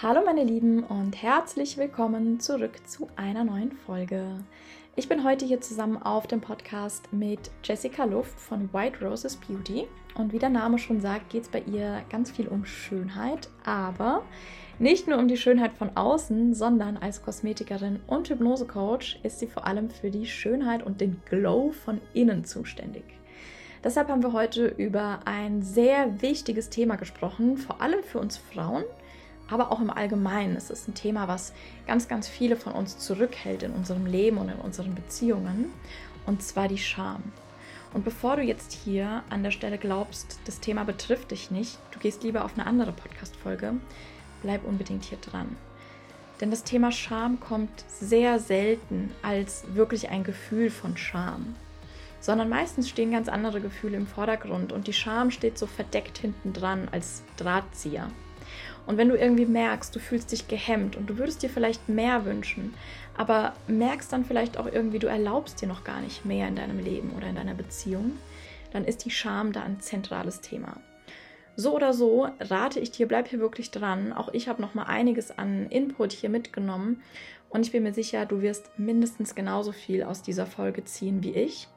Hallo meine Lieben und herzlich willkommen zurück zu einer neuen Folge. Ich bin heute hier zusammen auf dem Podcast mit Jessica Luft von White Roses Beauty und wie der Name schon sagt, geht es bei ihr ganz viel um Schönheit, aber nicht nur um die Schönheit von außen, sondern als Kosmetikerin und Hypnosecoach ist sie vor allem für die Schönheit und den Glow von innen zuständig. Deshalb haben wir heute über ein sehr wichtiges Thema gesprochen, vor allem für uns Frauen, aber auch im Allgemeinen. Es ist ein Thema, was ganz, ganz viele von uns zurückhält in unserem Leben und in unseren Beziehungen, und zwar die Scham. Und bevor du jetzt hier an der Stelle glaubst, das Thema betrifft dich nicht, du gehst lieber auf eine andere Podcast-Folge, bleib unbedingt hier dran. Denn das Thema Scham kommt sehr selten als wirklich ein Gefühl von Scham, sondern meistens stehen ganz andere Gefühle im Vordergrund und die Scham steht so verdeckt hinten dran als Drahtzieher. Und wenn du irgendwie merkst, du fühlst dich gehemmt und du würdest dir vielleicht mehr wünschen, aber merkst dann vielleicht auch irgendwie, du erlaubst dir noch gar nicht mehr in deinem Leben oder in deiner Beziehung, dann ist die Scham da ein zentrales Thema. So oder so rate ich dir, bleib hier wirklich dran. Auch ich habe noch mal einiges an Input hier mitgenommen und ich bin mir sicher, du wirst mindestens genauso viel aus dieser Folge ziehen wie ich.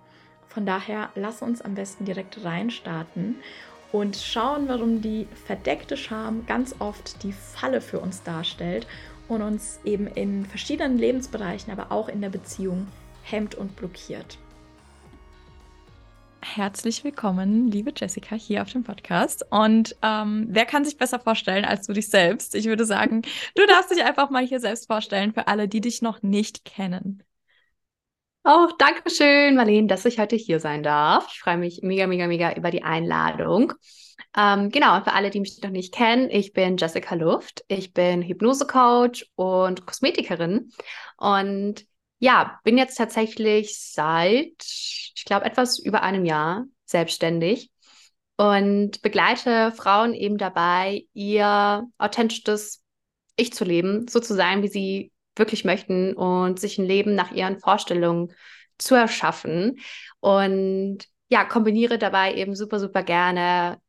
Von daher lass uns am besten direkt reinstarten und schauen, warum die verdeckte Scham ganz oft die Falle für uns darstellt und uns eben in verschiedenen Lebensbereichen, aber auch in der Beziehung hemmt und blockiert. Herzlich willkommen, liebe Jessica, hier auf dem Podcast. Und ähm, wer kann sich besser vorstellen als du dich selbst? Ich würde sagen, du darfst dich einfach mal hier selbst vorstellen für alle, die dich noch nicht kennen. Auch oh, danke schön, Marlene, dass ich heute hier sein darf. Ich freue mich mega, mega, mega über die Einladung. Ähm, genau, und für alle, die mich noch nicht kennen, ich bin Jessica Luft. Ich bin Hypnosecoach und Kosmetikerin. Und ja, bin jetzt tatsächlich seit, ich glaube, etwas über einem Jahr selbstständig und begleite Frauen eben dabei, ihr authentisches Ich zu leben, so zu sein, wie sie wirklich möchten und sich ein Leben nach ihren Vorstellungen zu erschaffen. Und ja, kombiniere dabei eben super, super gerne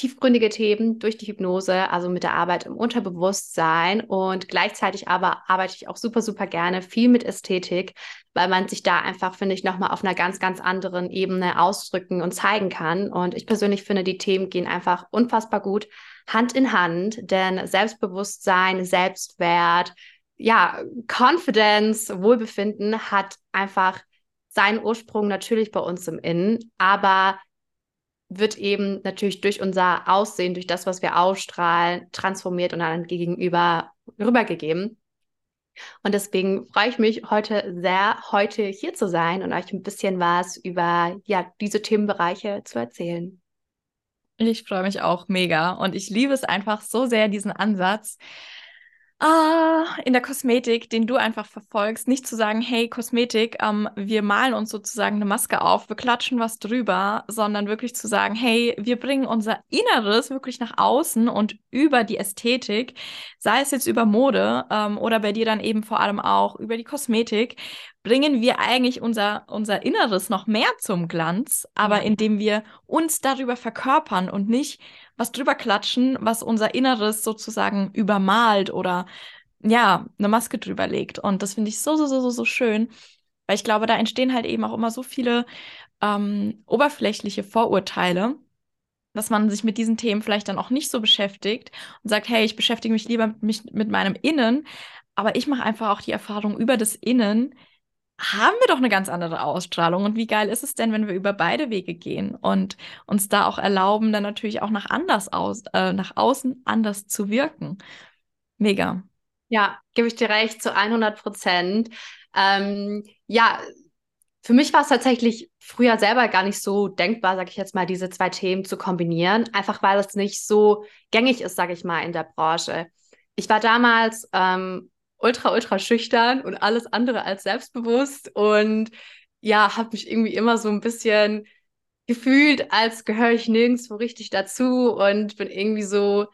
tiefgründige Themen durch die Hypnose, also mit der Arbeit im Unterbewusstsein und gleichzeitig aber arbeite ich auch super, super gerne viel mit Ästhetik, weil man sich da einfach, finde ich, nochmal auf einer ganz, ganz anderen Ebene ausdrücken und zeigen kann. Und ich persönlich finde, die Themen gehen einfach unfassbar gut Hand in Hand, denn Selbstbewusstsein, Selbstwert, ja, Confidence, Wohlbefinden hat einfach seinen Ursprung natürlich bei uns im Innen, aber wird eben natürlich durch unser Aussehen, durch das, was wir ausstrahlen, transformiert und dann gegenüber rübergegeben. Und deswegen freue ich mich heute sehr, heute hier zu sein und euch ein bisschen was über ja, diese Themenbereiche zu erzählen. Ich freue mich auch mega und ich liebe es einfach so sehr, diesen Ansatz, ah, in der Kosmetik, den du einfach verfolgst, nicht zu sagen, hey, Kosmetik, ähm, wir malen uns sozusagen eine Maske auf, wir klatschen was drüber, sondern wirklich zu sagen, hey, wir bringen unser Inneres wirklich nach außen und über die Ästhetik, sei es jetzt über Mode ähm, oder bei dir dann eben vor allem auch über die Kosmetik, bringen wir eigentlich unser, unser Inneres noch mehr zum Glanz, aber ja. indem wir uns darüber verkörpern und nicht was drüber klatschen, was unser Inneres sozusagen übermalt oder ja, eine Maske drüber legt. Und das finde ich so, so, so, so, so schön, weil ich glaube, da entstehen halt eben auch immer so viele ähm, oberflächliche Vorurteile, dass man sich mit diesen Themen vielleicht dann auch nicht so beschäftigt und sagt, hey, ich beschäftige mich lieber mit, mich, mit meinem Innen, aber ich mache einfach auch die Erfahrung über das Innen, haben wir doch eine ganz andere Ausstrahlung. Und wie geil ist es denn, wenn wir über beide Wege gehen und uns da auch erlauben, dann natürlich auch nach anders aus, äh, nach außen anders zu wirken. Mega. Ja, gebe ich dir recht zu 100 Prozent. Ähm, ja, für mich war es tatsächlich früher selber gar nicht so denkbar, sage ich jetzt mal, diese zwei Themen zu kombinieren, einfach weil es nicht so gängig ist, sage ich mal, in der Branche. Ich war damals ähm, ultra, ultra schüchtern und alles andere als selbstbewusst und ja, habe mich irgendwie immer so ein bisschen gefühlt, als gehöre ich nirgendwo richtig dazu und bin irgendwie so,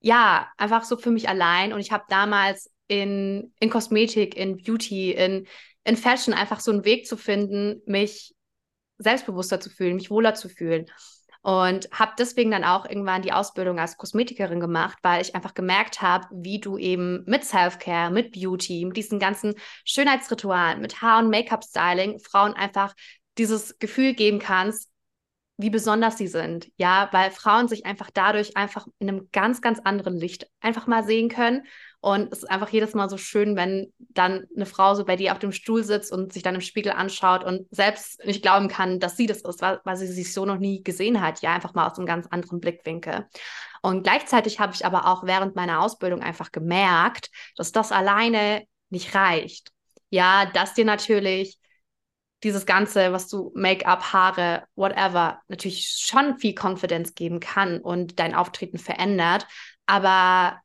ja, einfach so für mich allein. Und ich habe damals in, in Kosmetik, in Beauty, in, in Fashion einfach so einen Weg zu finden, mich selbstbewusster zu fühlen, mich wohler zu fühlen. Und habe deswegen dann auch irgendwann die Ausbildung als Kosmetikerin gemacht, weil ich einfach gemerkt habe, wie du eben mit Self-Care, mit Beauty, mit diesen ganzen Schönheitsritualen, mit Haar- und Make-up-Styling Frauen einfach dieses Gefühl geben kannst, wie besonders sie sind. Ja, weil Frauen sich einfach dadurch einfach in einem ganz, ganz anderen Licht einfach mal sehen können und es ist einfach jedes Mal so schön, wenn dann eine Frau so bei dir auf dem Stuhl sitzt und sich dann im Spiegel anschaut und selbst nicht glauben kann, dass sie das ist, weil, sie sich so noch nie gesehen hat. Ja, einfach mal aus einem ganz anderen Blickwinkel. Und gleichzeitig habe ich aber auch während meiner Ausbildung einfach gemerkt, dass das alleine nicht reicht. Ja, dass dir natürlich dieses Ganze, was du Make-up, Haare, whatever, natürlich schon viel Confidence geben kann und dein Auftreten verändert. Aber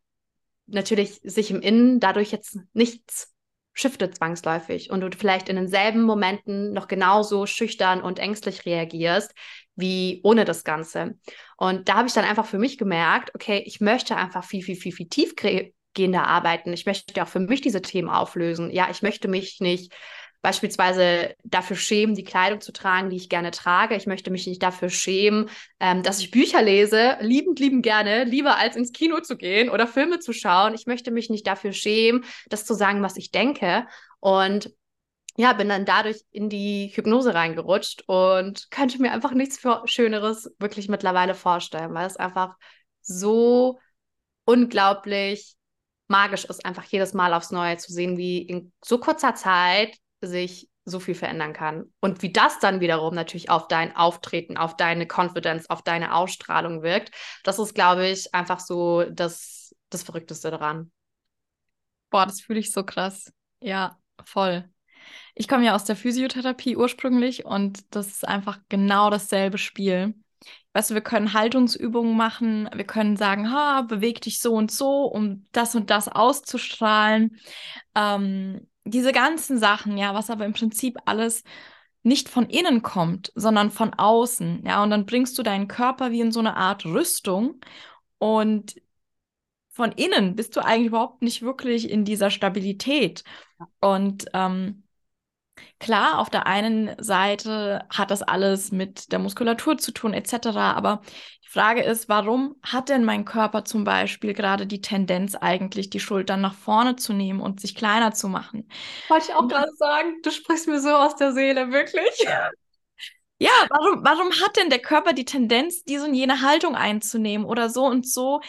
natürlich sich im Innen dadurch jetzt nichts shiftet zwangsläufig und du vielleicht in denselben Momenten noch genauso schüchtern und ängstlich reagierst wie ohne das Ganze. Und da habe ich dann einfach für mich gemerkt, okay, ich möchte einfach viel, viel, viel, viel tiefgehender arbeiten. Ich möchte auch für mich diese Themen auflösen. Ja, ich möchte mich nicht beispielsweise dafür schämen, die Kleidung zu tragen, die ich gerne trage. Ich möchte mich nicht dafür schämen, ähm, dass ich Bücher lese, liebend, liebend gerne, lieber als ins Kino zu gehen oder Filme zu schauen. Ich möchte mich nicht dafür schämen, das zu sagen, was ich denke. Und ja, bin dann dadurch in die Hypnose reingerutscht und könnte mir einfach nichts für Schöneres wirklich mittlerweile vorstellen, weil es einfach so unglaublich magisch ist, einfach jedes Mal aufs Neue zu sehen, wie in so kurzer Zeit sich so viel verändern kann. Und wie das dann wiederum natürlich auf dein Auftreten, auf deine Confidence, auf deine Ausstrahlung wirkt, das ist, glaube ich, einfach so das, das Verrückteste daran. Boah, das fühle ich so krass. Ja, voll. Ich komme ja aus der Physiotherapie ursprünglich und das ist einfach genau dasselbe Spiel. Weißt du, wir können Haltungsübungen machen, wir können sagen, ha, beweg dich so und so, um das und das auszustrahlen. Ähm, diese ganzen Sachen, ja, was aber im Prinzip alles nicht von innen kommt, sondern von außen, ja, und dann bringst du deinen Körper wie in so eine Art Rüstung und von innen bist du eigentlich überhaupt nicht wirklich in dieser Stabilität. Und ähm, Klar, auf der einen Seite hat das alles mit der Muskulatur zu tun, etc. Aber Frage ist, warum hat denn mein Körper zum Beispiel gerade die Tendenz, eigentlich die Schultern nach vorne zu nehmen und sich kleiner zu machen? Wollte ich auch gerade sagen, du sprichst mir so aus der Seele, wirklich. Ja, warum, warum hat denn der Körper die Tendenz, diese und jene Haltung einzunehmen oder so und so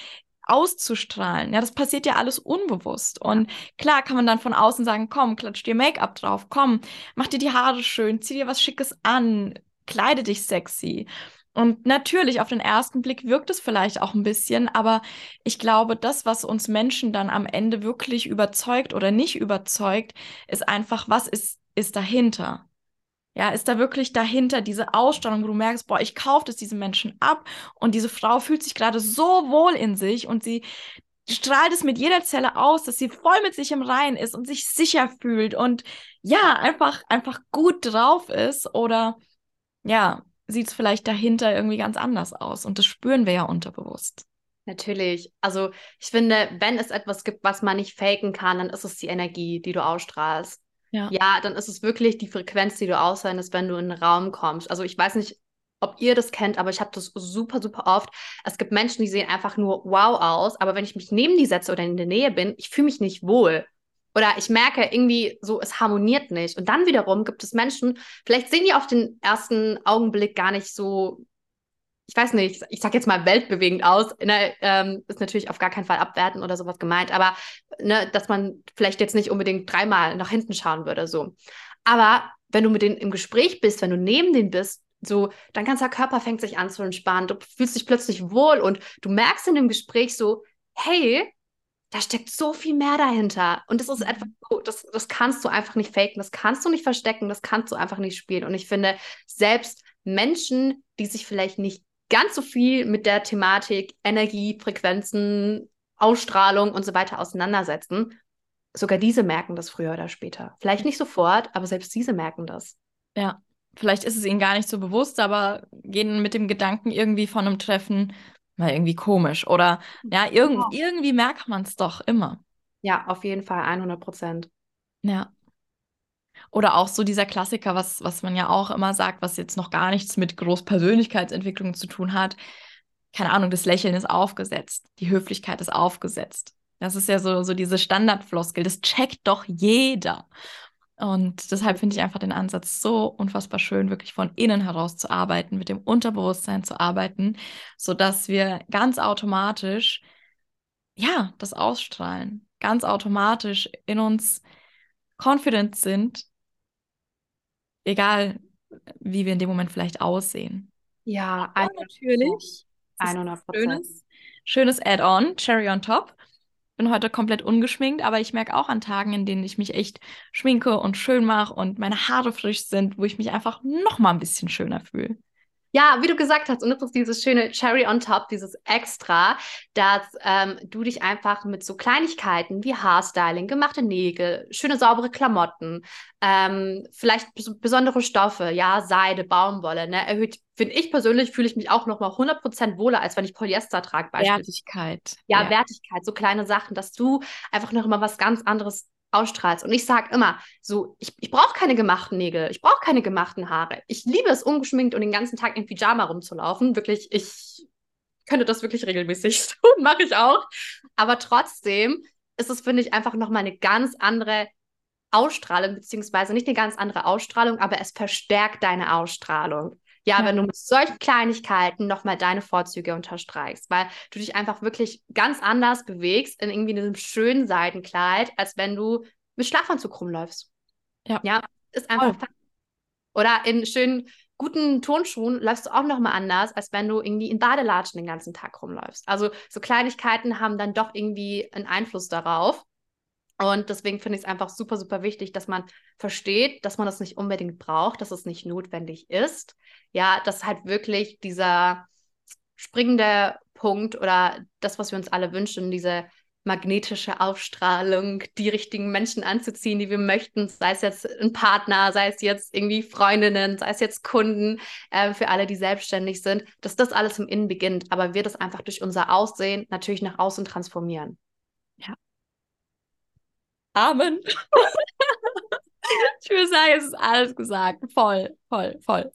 auszustrahlen. Ja, das passiert ja alles unbewusst. Und klar kann man dann von außen sagen, komm, klatsch dir Make-up drauf, komm, mach dir die Haare schön, zieh dir was Schickes an, kleide dich sexy. Und natürlich, auf den ersten Blick wirkt es vielleicht auch ein bisschen, aber ich glaube, das, was uns Menschen dann am Ende wirklich überzeugt oder nicht überzeugt, ist einfach, was ist, ist dahinter? Ja, ist da wirklich dahinter diese Ausstrahlung, wo du merkst, boah, ich kaufe das diesen Menschen ab und diese Frau fühlt sich gerade so wohl in sich und sie strahlt es mit jeder Zelle aus, dass sie voll mit sich im Rein ist und sich sicher fühlt und ja, einfach, einfach gut drauf ist oder ja, sieht es vielleicht dahinter irgendwie ganz anders aus und das spüren wir ja unterbewusst. Natürlich. Also ich finde, wenn es etwas gibt, was man nicht faken kann, dann ist es die Energie, die du ausstrahlst. Ja. ja, dann ist es wirklich die Frequenz, die du aussendest, wenn du in den Raum kommst. Also ich weiß nicht, ob ihr das kennt, aber ich habe das super, super oft. Es gibt Menschen, die sehen einfach nur wow aus, aber wenn ich mich neben die setze oder in der Nähe bin, ich fühle mich nicht wohl. Oder ich merke irgendwie so, es harmoniert nicht. Und dann wiederum gibt es Menschen, vielleicht sehen die auf den ersten Augenblick gar nicht so ich weiß nicht, ich sag jetzt mal weltbewegend aus, ne, ähm, ist natürlich auf gar keinen Fall abwerten oder sowas gemeint, aber ne, dass man vielleicht jetzt nicht unbedingt dreimal nach hinten schauen würde, so. Aber wenn du mit denen im Gespräch bist, wenn du neben denen bist, so, dein ganzer Körper fängt sich an zu entspannen, du fühlst dich plötzlich wohl und du merkst in dem Gespräch so, hey, da steckt so viel mehr dahinter. Und das ist mhm. einfach so, das, das kannst du einfach nicht faken, das kannst du nicht verstecken, das kannst du einfach nicht spielen. Und ich finde, selbst Menschen, die sich vielleicht nicht ganz so viel mit der Thematik Energie, Frequenzen, Ausstrahlung und so weiter auseinandersetzen, sogar diese merken das früher oder später. Vielleicht nicht sofort, aber selbst diese merken das. Ja, vielleicht ist es ihnen gar nicht so bewusst, aber gehen mit dem Gedanken irgendwie von einem Treffen mal irgendwie komisch. Oder ja, irg genau. irgendwie merkt man es doch immer. Ja, auf jeden Fall 100 Prozent. Ja. Oder auch so dieser Klassiker, was, was man ja auch immer sagt, was jetzt noch gar nichts mit Großpersönlichkeitsentwicklung zu tun hat. Keine Ahnung, das Lächeln ist aufgesetzt, die Höflichkeit ist aufgesetzt. Das ist ja so, so diese Standardfloskel, das checkt doch jeder. Und deshalb finde ich einfach den Ansatz so unfassbar schön, wirklich von innen heraus zu arbeiten, mit dem Unterbewusstsein zu arbeiten, sodass wir ganz automatisch, ja, das ausstrahlen, ganz automatisch in uns confident sind, egal wie wir in dem Moment vielleicht aussehen. Ja, natürlich. 100 Schönes, schönes Add-on, Cherry on top bin heute komplett ungeschminkt, aber ich merke auch an Tagen, in denen ich mich echt schminke und schön mache und meine Haare frisch sind, wo ich mich einfach noch mal ein bisschen schöner fühle. Ja, wie du gesagt hast, und das ist dieses schöne Cherry on top, dieses Extra, dass ähm, du dich einfach mit so Kleinigkeiten wie Haarstyling, gemachte Nägel, schöne saubere Klamotten, ähm, vielleicht besondere Stoffe, ja, Seide, Baumwolle, ne, erhöht, finde ich persönlich, fühle ich mich auch nochmal 100% wohler, als wenn ich Polyester trage. Wertigkeit. Ja, ja, Wertigkeit, so kleine Sachen, dass du einfach nochmal was ganz anderes ausstrahlst. Und ich sage immer, so, ich, ich brauche keine gemachten Nägel, ich brauche keine gemachten Haare. Ich liebe es, ungeschminkt und den ganzen Tag in Pyjama rumzulaufen. Wirklich, ich könnte das wirklich regelmäßig tun, mache ich auch. Aber trotzdem ist es, finde ich, einfach nochmal eine ganz andere Ausstrahlung, beziehungsweise nicht eine ganz andere Ausstrahlung, aber es verstärkt deine Ausstrahlung. Ja, ja, wenn du mit solchen Kleinigkeiten nochmal deine Vorzüge unterstreichst, weil du dich einfach wirklich ganz anders bewegst in irgendwie einem schönen Seidenkleid, als wenn du mit Schlafanzug rumläufst. Ja. Ja, ist einfach. Voll. Oder in schönen, guten Turnschuhen läufst du auch nochmal anders, als wenn du irgendwie in Badelatschen den ganzen Tag rumläufst. Also so Kleinigkeiten haben dann doch irgendwie einen Einfluss darauf. Und deswegen finde ich es einfach super, super wichtig, dass man versteht, dass man das nicht unbedingt braucht, dass es nicht notwendig ist. Ja, dass halt wirklich dieser springende Punkt oder das, was wir uns alle wünschen, diese magnetische Aufstrahlung, die richtigen Menschen anzuziehen, die wir möchten, sei es jetzt ein Partner, sei es jetzt irgendwie Freundinnen, sei es jetzt Kunden, äh, für alle, die selbstständig sind, dass das alles im Innen beginnt, aber wir das einfach durch unser Aussehen natürlich nach außen transformieren. Amen. ich würde sagen, es ist alles gesagt. Voll, voll, voll.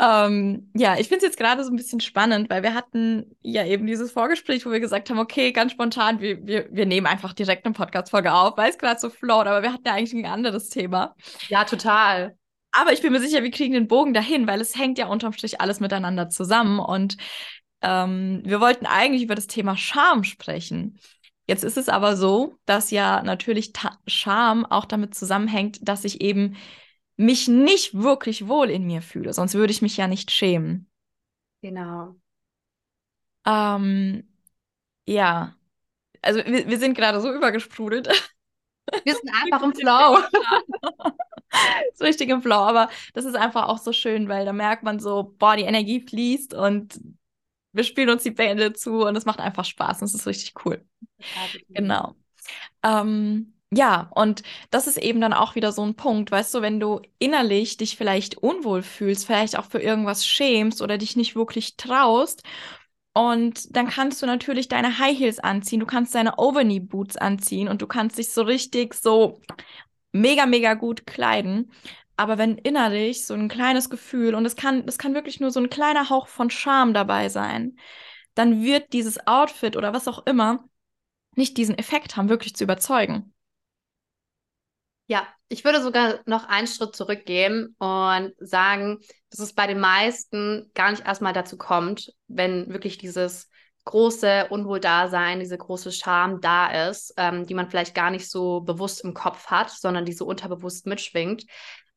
Ähm, ja, ich finde es jetzt gerade so ein bisschen spannend, weil wir hatten ja eben dieses Vorgespräch, wo wir gesagt haben, okay, ganz spontan, wir, wir, wir nehmen einfach direkt eine Podcast-Folge auf, weil es gerade so float, aber wir hatten ja eigentlich ein anderes Thema. Ja, total. Aber ich bin mir sicher, wir kriegen den Bogen dahin, weil es hängt ja unterm Strich alles miteinander zusammen. Und ähm, wir wollten eigentlich über das Thema Scham sprechen. Jetzt ist es aber so, dass ja natürlich Ta Scham auch damit zusammenhängt, dass ich eben mich nicht wirklich wohl in mir fühle, sonst würde ich mich ja nicht schämen. Genau. Ähm, ja, also wir, wir sind gerade so übergesprudelt. Wir sind einfach im Flow. so richtig im Flow, aber das ist einfach auch so schön, weil da merkt man so, boah, die Energie fließt und wir spielen uns die Bände zu und es macht einfach Spaß und es ist richtig cool. Genau. Ähm, ja, und das ist eben dann auch wieder so ein Punkt, weißt du, wenn du innerlich dich vielleicht unwohl fühlst, vielleicht auch für irgendwas schämst oder dich nicht wirklich traust. Und dann kannst du natürlich deine High Heels anziehen, du kannst deine Overknee Boots anziehen und du kannst dich so richtig so mega, mega gut kleiden. Aber wenn innerlich so ein kleines Gefühl, und es kann, es kann wirklich nur so ein kleiner Hauch von Scham dabei sein, dann wird dieses Outfit oder was auch immer nicht diesen Effekt haben, wirklich zu überzeugen. Ja, ich würde sogar noch einen Schritt zurückgehen und sagen, dass es bei den meisten gar nicht erstmal dazu kommt, wenn wirklich dieses große Unwohldasein, diese große Scham da ist, ähm, die man vielleicht gar nicht so bewusst im Kopf hat, sondern die so unterbewusst mitschwingt.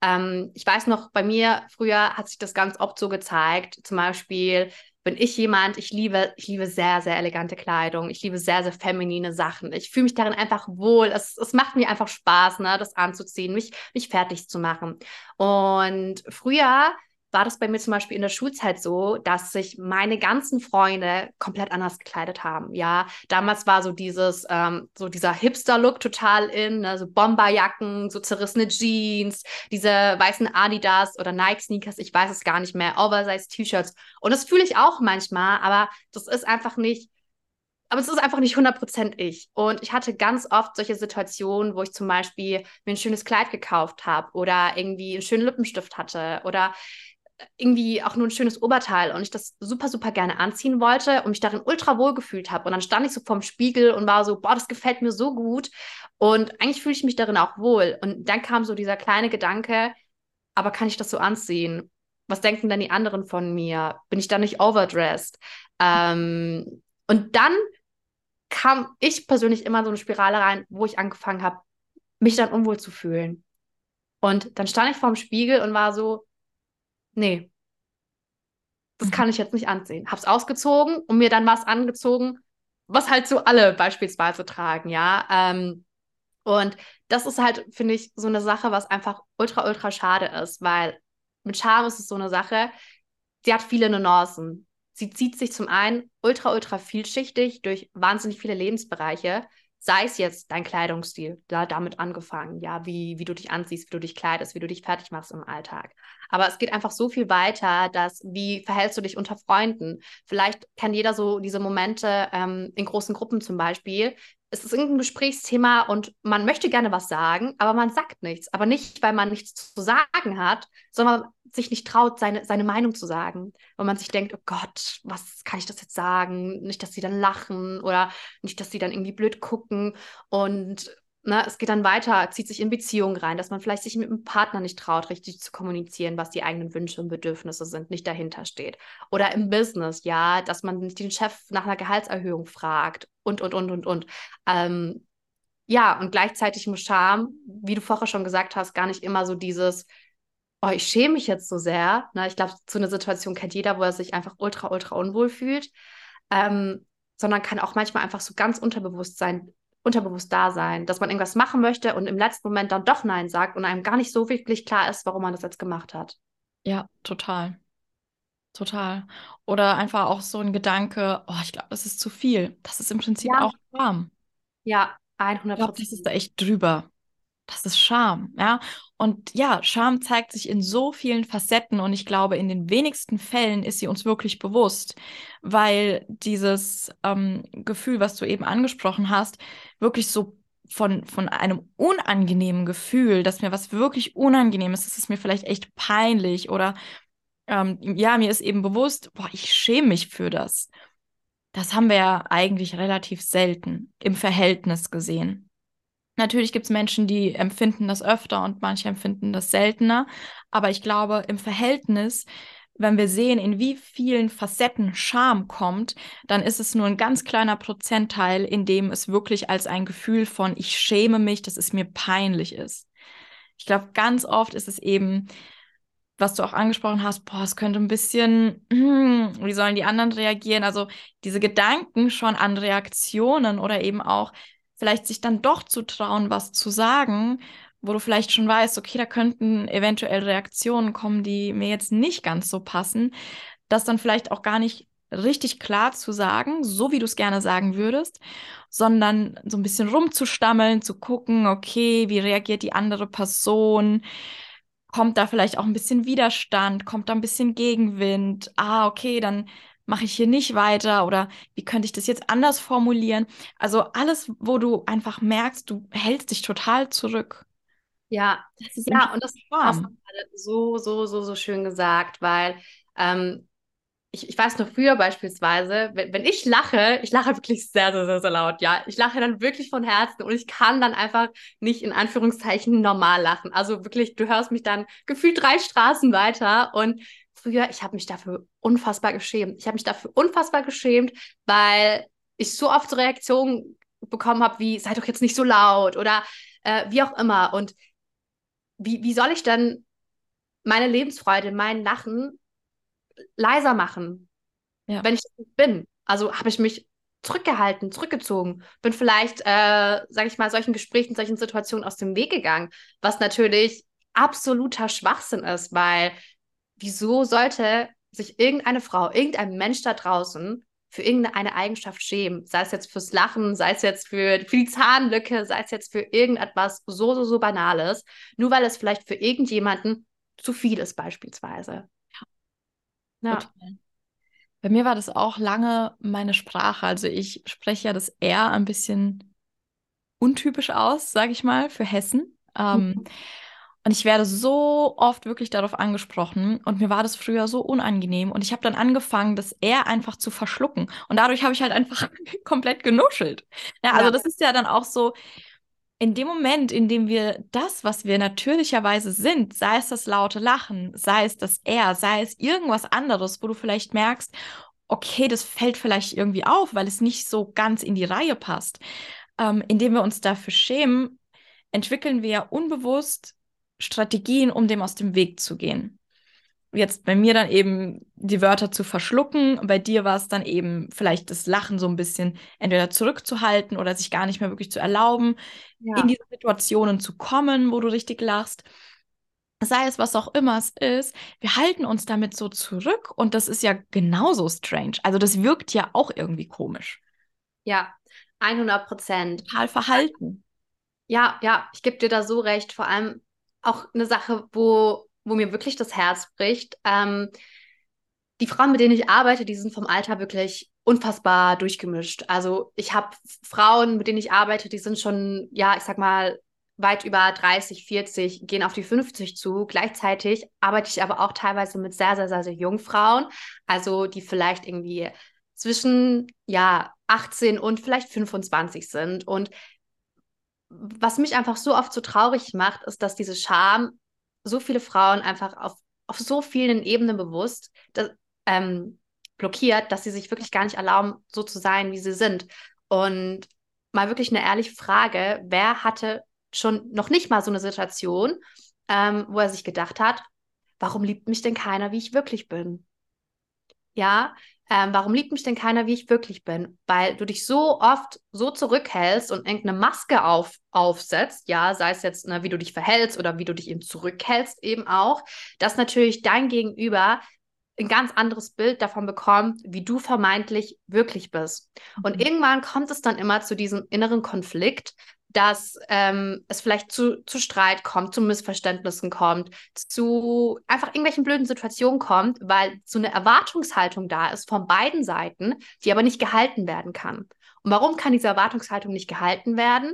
Ähm, ich weiß noch, bei mir früher hat sich das ganz oft so gezeigt. Zum Beispiel bin ich jemand, ich liebe, ich liebe sehr, sehr elegante Kleidung. Ich liebe sehr, sehr feminine Sachen. Ich fühle mich darin einfach wohl. Es, es macht mir einfach Spaß, ne, das anzuziehen, mich, mich fertig zu machen. Und früher war das bei mir zum Beispiel in der Schulzeit so, dass sich meine ganzen Freunde komplett anders gekleidet haben. Ja, damals war so dieses, ähm, so dieser Hipster-Look total in, ne? so Bomberjacken, so zerrissene Jeans, diese weißen Adidas oder Nike-Sneakers, ich weiß es gar nicht mehr, Oversize-T-Shirts. Und das fühle ich auch manchmal, aber das ist einfach nicht aber es ist einfach nicht 100% ich. Und ich hatte ganz oft solche Situationen, wo ich zum Beispiel mir ein schönes Kleid gekauft habe oder irgendwie einen schönen Lippenstift hatte oder irgendwie auch nur ein schönes Oberteil und ich das super, super gerne anziehen wollte und mich darin ultra wohl gefühlt habe. Und dann stand ich so vorm Spiegel und war so, boah, das gefällt mir so gut. Und eigentlich fühle ich mich darin auch wohl. Und dann kam so dieser kleine Gedanke, aber kann ich das so anziehen? Was denken denn die anderen von mir? Bin ich da nicht overdressed? Ähm, und dann kam ich persönlich immer so eine Spirale rein, wo ich angefangen habe, mich dann unwohl zu fühlen. Und dann stand ich vorm Spiegel und war so, nee, das kann ich jetzt nicht anziehen. Hab's ausgezogen und mir dann was angezogen, was halt so alle beispielsweise tragen, ja. Ähm, und das ist halt, finde ich, so eine Sache, was einfach ultra, ultra schade ist, weil mit Charme ist es so eine Sache, die hat viele Nuancen. Sie zieht sich zum einen ultra, ultra vielschichtig durch wahnsinnig viele Lebensbereiche sei es jetzt dein Kleidungsstil, da damit angefangen, ja, wie, wie du dich anziehst, wie du dich kleidest, wie du dich fertig machst im Alltag. Aber es geht einfach so viel weiter, dass wie verhältst du dich unter Freunden? Vielleicht kennt jeder so diese Momente ähm, in großen Gruppen zum Beispiel, es ist irgendein Gesprächsthema und man möchte gerne was sagen, aber man sagt nichts. Aber nicht, weil man nichts zu sagen hat, sondern sich nicht traut, seine, seine Meinung zu sagen. Weil man sich denkt, oh Gott, was kann ich das jetzt sagen? Nicht, dass sie dann lachen oder nicht, dass sie dann irgendwie blöd gucken. Und ne, es geht dann weiter, zieht sich in Beziehungen rein, dass man vielleicht sich mit dem Partner nicht traut, richtig zu kommunizieren, was die eigenen Wünsche und Bedürfnisse sind, nicht dahinter steht. Oder im Business, ja, dass man den Chef nach einer Gehaltserhöhung fragt und, und, und, und, und. Ähm, ja, und gleichzeitig mit Scham, wie du vorher schon gesagt hast, gar nicht immer so dieses, oh, ich schäme mich jetzt so sehr. Ne? Ich glaube, so eine Situation kennt jeder, wo er sich einfach ultra, ultra unwohl fühlt. Ähm, sondern kann auch manchmal einfach so ganz unterbewusst sein, unterbewusst da sein, dass man irgendwas machen möchte und im letzten Moment dann doch Nein sagt und einem gar nicht so wirklich klar ist, warum man das jetzt gemacht hat. Ja, total. Total. Oder einfach auch so ein Gedanke, oh, ich glaube, das ist zu viel. Das ist im Prinzip ja. auch Scham. Ja, 100 Ich glaube, das ist da echt drüber. Das ist Scham, ja. Und ja, Scham zeigt sich in so vielen Facetten und ich glaube, in den wenigsten Fällen ist sie uns wirklich bewusst, weil dieses ähm, Gefühl, was du eben angesprochen hast, wirklich so von, von einem unangenehmen Gefühl, dass mir was wirklich unangenehm ist, ist mir vielleicht echt peinlich oder ähm, ja, mir ist eben bewusst, boah, ich schäme mich für das. Das haben wir ja eigentlich relativ selten im Verhältnis gesehen. Natürlich gibt es Menschen, die empfinden das öfter und manche empfinden das seltener. Aber ich glaube, im Verhältnis, wenn wir sehen, in wie vielen Facetten Scham kommt, dann ist es nur ein ganz kleiner Prozentteil, in dem es wirklich als ein Gefühl von ich schäme mich, dass es mir peinlich ist. Ich glaube, ganz oft ist es eben, was du auch angesprochen hast, boah, es könnte ein bisschen, wie sollen die anderen reagieren? Also diese Gedanken schon an Reaktionen oder eben auch, vielleicht sich dann doch zu trauen, was zu sagen, wo du vielleicht schon weißt, okay, da könnten eventuell Reaktionen kommen, die mir jetzt nicht ganz so passen, das dann vielleicht auch gar nicht richtig klar zu sagen, so wie du es gerne sagen würdest, sondern so ein bisschen rumzustammeln, zu gucken, okay, wie reagiert die andere Person? Kommt da vielleicht auch ein bisschen Widerstand? Kommt da ein bisschen Gegenwind? Ah, okay, dann mache ich hier nicht weiter oder wie könnte ich das jetzt anders formulieren? Also alles, wo du einfach merkst, du hältst dich total zurück. Ja, das ist ja, und das hast du so, so, so, so schön gesagt, weil ähm, ich, ich weiß noch früher beispielsweise, wenn, wenn ich lache, ich lache wirklich sehr, sehr, sehr, sehr laut, ja. Ich lache dann wirklich von Herzen und ich kann dann einfach nicht in Anführungszeichen normal lachen. Also wirklich, du hörst mich dann gefühlt drei Straßen weiter und früher, ich habe mich dafür unfassbar geschämt. Ich habe mich dafür unfassbar geschämt, weil ich so oft so Reaktionen bekommen habe, wie sei doch jetzt nicht so laut oder äh, wie auch immer. Und wie, wie soll ich denn meine Lebensfreude, mein Lachen leiser machen, ja. wenn ich das nicht bin? Also habe ich mich zurückgehalten, zurückgezogen, bin vielleicht, äh, sage ich mal, solchen Gesprächen, solchen Situationen aus dem Weg gegangen, was natürlich absoluter Schwachsinn ist, weil wieso sollte sich irgendeine Frau, irgendein Mensch da draußen für irgendeine Eigenschaft schämen, sei es jetzt fürs Lachen, sei es jetzt für, für die Zahnlücke, sei es jetzt für irgendetwas so, so, so Banales, nur weil es vielleicht für irgendjemanden zu viel ist beispielsweise. Ja. ja. Bei mir war das auch lange meine Sprache. Also ich spreche ja das R ein bisschen untypisch aus, sage ich mal, für Hessen. Ähm, mhm. Und ich werde so oft wirklich darauf angesprochen und mir war das früher so unangenehm und ich habe dann angefangen, das eher einfach zu verschlucken und dadurch habe ich halt einfach komplett genuschelt. Ja, also ja. das ist ja dann auch so, in dem Moment, in dem wir das, was wir natürlicherweise sind, sei es das laute Lachen, sei es das Er, sei es irgendwas anderes, wo du vielleicht merkst, okay, das fällt vielleicht irgendwie auf, weil es nicht so ganz in die Reihe passt, ähm, indem wir uns dafür schämen, entwickeln wir unbewusst Strategien, um dem aus dem Weg zu gehen. Jetzt bei mir dann eben die Wörter zu verschlucken, bei dir war es dann eben vielleicht das Lachen so ein bisschen entweder zurückzuhalten oder sich gar nicht mehr wirklich zu erlauben, ja. in diese Situationen zu kommen, wo du richtig lachst. Sei es was auch immer es ist, wir halten uns damit so zurück und das ist ja genauso strange. Also das wirkt ja auch irgendwie komisch. Ja, 100 Prozent. Total verhalten. Ja, ja, ich gebe dir da so recht. Vor allem, auch eine Sache, wo, wo mir wirklich das Herz bricht. Ähm, die Frauen, mit denen ich arbeite, die sind vom Alter wirklich unfassbar durchgemischt. Also ich habe Frauen, mit denen ich arbeite, die sind schon, ja, ich sag mal, weit über 30, 40, gehen auf die 50 zu. Gleichzeitig arbeite ich aber auch teilweise mit sehr, sehr, sehr, sehr jungen Frauen, also die vielleicht irgendwie zwischen, ja, 18 und vielleicht 25 sind. Und was mich einfach so oft so traurig macht, ist, dass diese Scham so viele Frauen einfach auf, auf so vielen Ebenen bewusst dass, ähm, blockiert, dass sie sich wirklich gar nicht erlauben, so zu sein, wie sie sind. Und mal wirklich eine ehrliche Frage, wer hatte schon noch nicht mal so eine Situation, ähm, wo er sich gedacht hat, warum liebt mich denn keiner, wie ich wirklich bin? Ja, ähm, warum liebt mich denn keiner, wie ich wirklich bin? Weil du dich so oft so zurückhältst und irgendeine Maske auf, aufsetzt, ja, sei es jetzt, ne, wie du dich verhältst oder wie du dich eben zurückhältst, eben auch, dass natürlich dein Gegenüber ein ganz anderes Bild davon bekommt, wie du vermeintlich wirklich bist. Und mhm. irgendwann kommt es dann immer zu diesem inneren Konflikt, dass ähm, es vielleicht zu, zu Streit kommt, zu Missverständnissen kommt, zu einfach irgendwelchen blöden Situationen kommt, weil so eine Erwartungshaltung da ist von beiden Seiten, die aber nicht gehalten werden kann. Und warum kann diese Erwartungshaltung nicht gehalten werden?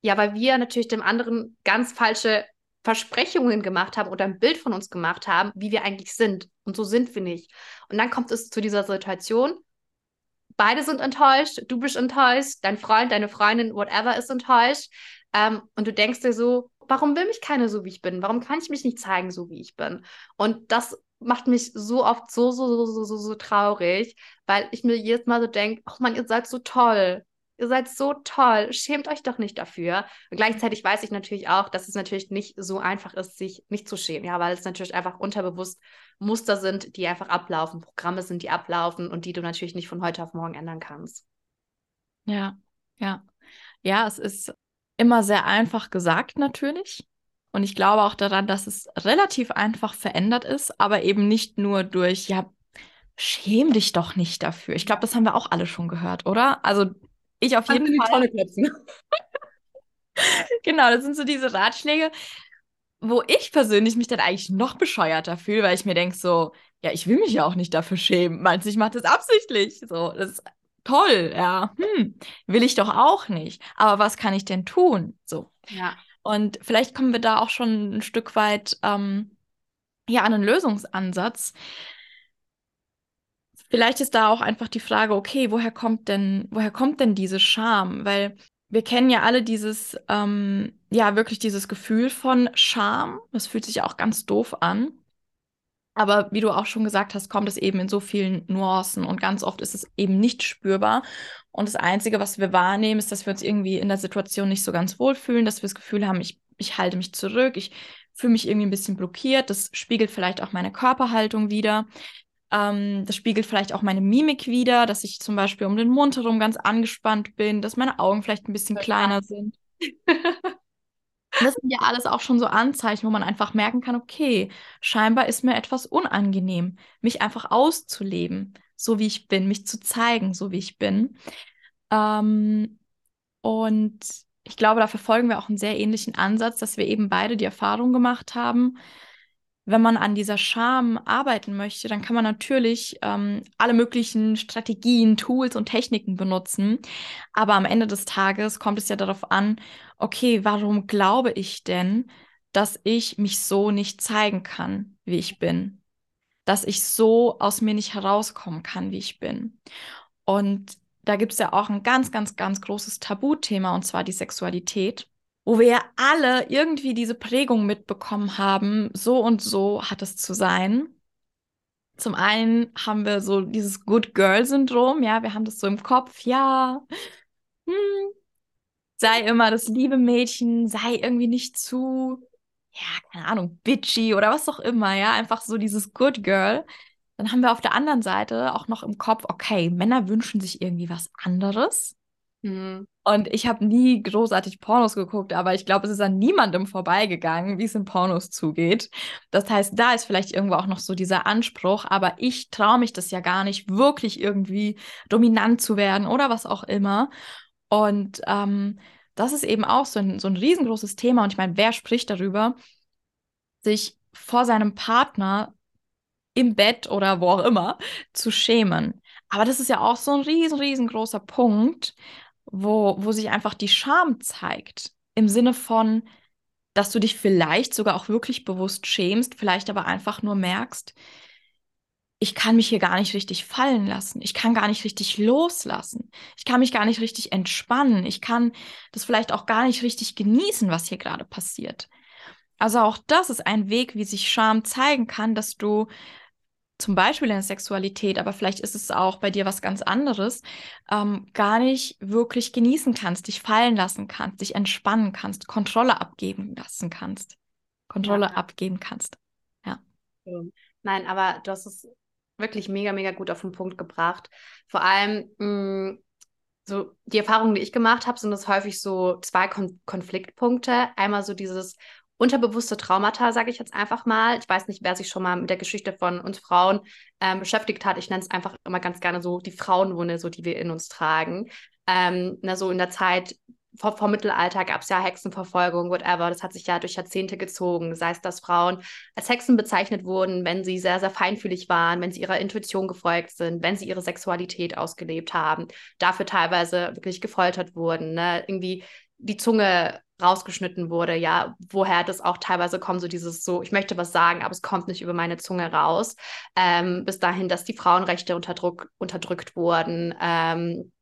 Ja, weil wir natürlich dem anderen ganz falsche Versprechungen gemacht haben oder ein Bild von uns gemacht haben, wie wir eigentlich sind. Und so sind wir nicht. Und dann kommt es zu dieser Situation, beide sind enttäuscht, du bist enttäuscht, dein Freund, deine Freundin, whatever ist enttäuscht. Ähm, und du denkst dir so, warum will mich keiner so, wie ich bin? Warum kann ich mich nicht zeigen, so wie ich bin? Und das macht mich so oft so, so, so, so, so, so traurig, weil ich mir jedes Mal so denke, oh Mann, ihr seid so toll. Ihr seid so toll. Schämt euch doch nicht dafür. Und gleichzeitig weiß ich natürlich auch, dass es natürlich nicht so einfach ist, sich nicht zu schämen. Ja, weil es natürlich einfach unterbewusst Muster sind, die einfach ablaufen, Programme sind, die ablaufen und die du natürlich nicht von heute auf morgen ändern kannst. Ja, ja. Ja, es ist immer sehr einfach gesagt natürlich. Und ich glaube auch daran, dass es relativ einfach verändert ist, aber eben nicht nur durch, ja, schäm dich doch nicht dafür. Ich glaube, das haben wir auch alle schon gehört, oder? Also ich auf jeden Fall. Genau, das sind so diese Ratschläge, wo ich persönlich mich dann eigentlich noch bescheuerter fühle, weil ich mir denke so, ja, ich will mich ja auch nicht dafür schämen. Meinst du, ich mache das absichtlich? So, das ist toll, ja. Hm, will ich doch auch nicht. Aber was kann ich denn tun? So. Ja. Und vielleicht kommen wir da auch schon ein Stück weit ähm, ja, an einen Lösungsansatz. Vielleicht ist da auch einfach die Frage, okay, woher kommt denn, woher kommt denn diese Scham? Weil wir kennen ja alle dieses, ähm, ja, wirklich dieses Gefühl von Scham. Das fühlt sich auch ganz doof an. Aber wie du auch schon gesagt hast, kommt es eben in so vielen Nuancen und ganz oft ist es eben nicht spürbar. Und das Einzige, was wir wahrnehmen, ist, dass wir uns irgendwie in der Situation nicht so ganz wohlfühlen, dass wir das Gefühl haben, ich, ich halte mich zurück, ich fühle mich irgendwie ein bisschen blockiert. Das spiegelt vielleicht auch meine Körperhaltung wieder. Ähm, das spiegelt vielleicht auch meine Mimik wieder, dass ich zum Beispiel um den Mund herum ganz angespannt bin, dass meine Augen vielleicht ein bisschen kleiner sind. das sind ja alles auch schon so Anzeichen, wo man einfach merken kann, okay, scheinbar ist mir etwas unangenehm, mich einfach auszuleben, so wie ich bin, mich zu zeigen, so wie ich bin. Ähm, und ich glaube, da verfolgen wir auch einen sehr ähnlichen Ansatz, dass wir eben beide die Erfahrung gemacht haben, wenn man an dieser Scham arbeiten möchte, dann kann man natürlich ähm, alle möglichen Strategien, Tools und Techniken benutzen. Aber am Ende des Tages kommt es ja darauf an, okay, warum glaube ich denn, dass ich mich so nicht zeigen kann, wie ich bin? Dass ich so aus mir nicht herauskommen kann, wie ich bin. Und da gibt es ja auch ein ganz, ganz, ganz großes Tabuthema, und zwar die Sexualität wo wir ja alle irgendwie diese Prägung mitbekommen haben, so und so hat es zu sein. Zum einen haben wir so dieses Good Girl-Syndrom, ja, wir haben das so im Kopf, ja, hm, sei immer das liebe Mädchen, sei irgendwie nicht zu, ja, keine Ahnung, bitchy oder was auch immer, ja, einfach so dieses Good Girl. Dann haben wir auf der anderen Seite auch noch im Kopf, okay, Männer wünschen sich irgendwie was anderes. Mhm. Und ich habe nie großartig Pornos geguckt, aber ich glaube, es ist an niemandem vorbeigegangen, wie es in Pornos zugeht. Das heißt, da ist vielleicht irgendwo auch noch so dieser Anspruch, aber ich traue mich das ja gar nicht, wirklich irgendwie dominant zu werden oder was auch immer. Und ähm, das ist eben auch so ein, so ein riesengroßes Thema. Und ich meine, wer spricht darüber, sich vor seinem Partner im Bett oder wo auch immer zu schämen? Aber das ist ja auch so ein riesen, riesengroßer Punkt, wo, wo sich einfach die Scham zeigt. Im Sinne von, dass du dich vielleicht sogar auch wirklich bewusst schämst, vielleicht aber einfach nur merkst, ich kann mich hier gar nicht richtig fallen lassen. Ich kann gar nicht richtig loslassen. Ich kann mich gar nicht richtig entspannen. Ich kann das vielleicht auch gar nicht richtig genießen, was hier gerade passiert. Also auch das ist ein Weg, wie sich Scham zeigen kann, dass du zum Beispiel in der Sexualität, aber vielleicht ist es auch bei dir was ganz anderes, ähm, gar nicht wirklich genießen kannst, dich fallen lassen kannst, dich entspannen kannst, Kontrolle abgeben lassen kannst, Kontrolle ja. abgeben kannst. Ja. Nein, aber du hast es wirklich mega, mega gut auf den Punkt gebracht. Vor allem, mh, mm, so die Erfahrungen, die ich gemacht habe, sind es häufig so zwei Kon Konfliktpunkte. Einmal so dieses, unterbewusste Traumata, sage ich jetzt einfach mal. Ich weiß nicht, wer sich schon mal mit der Geschichte von uns Frauen ähm, beschäftigt hat. Ich nenne es einfach immer ganz gerne so die Frauenwunde, so die wir in uns tragen. Ähm, na, so in der Zeit vor, vor Mittelalter gab es ja Hexenverfolgung, whatever. Das hat sich ja durch Jahrzehnte gezogen. Das heißt, dass Frauen als Hexen bezeichnet wurden, wenn sie sehr, sehr feinfühlig waren, wenn sie ihrer Intuition gefolgt sind, wenn sie ihre Sexualität ausgelebt haben, dafür teilweise wirklich gefoltert wurden, ne? irgendwie die Zunge rausgeschnitten wurde, ja, woher das auch teilweise kommt, so dieses so, ich möchte was sagen, aber es kommt nicht über meine Zunge raus, ähm, bis dahin, dass die Frauenrechte unter Druck, unterdrückt wurden, ähm,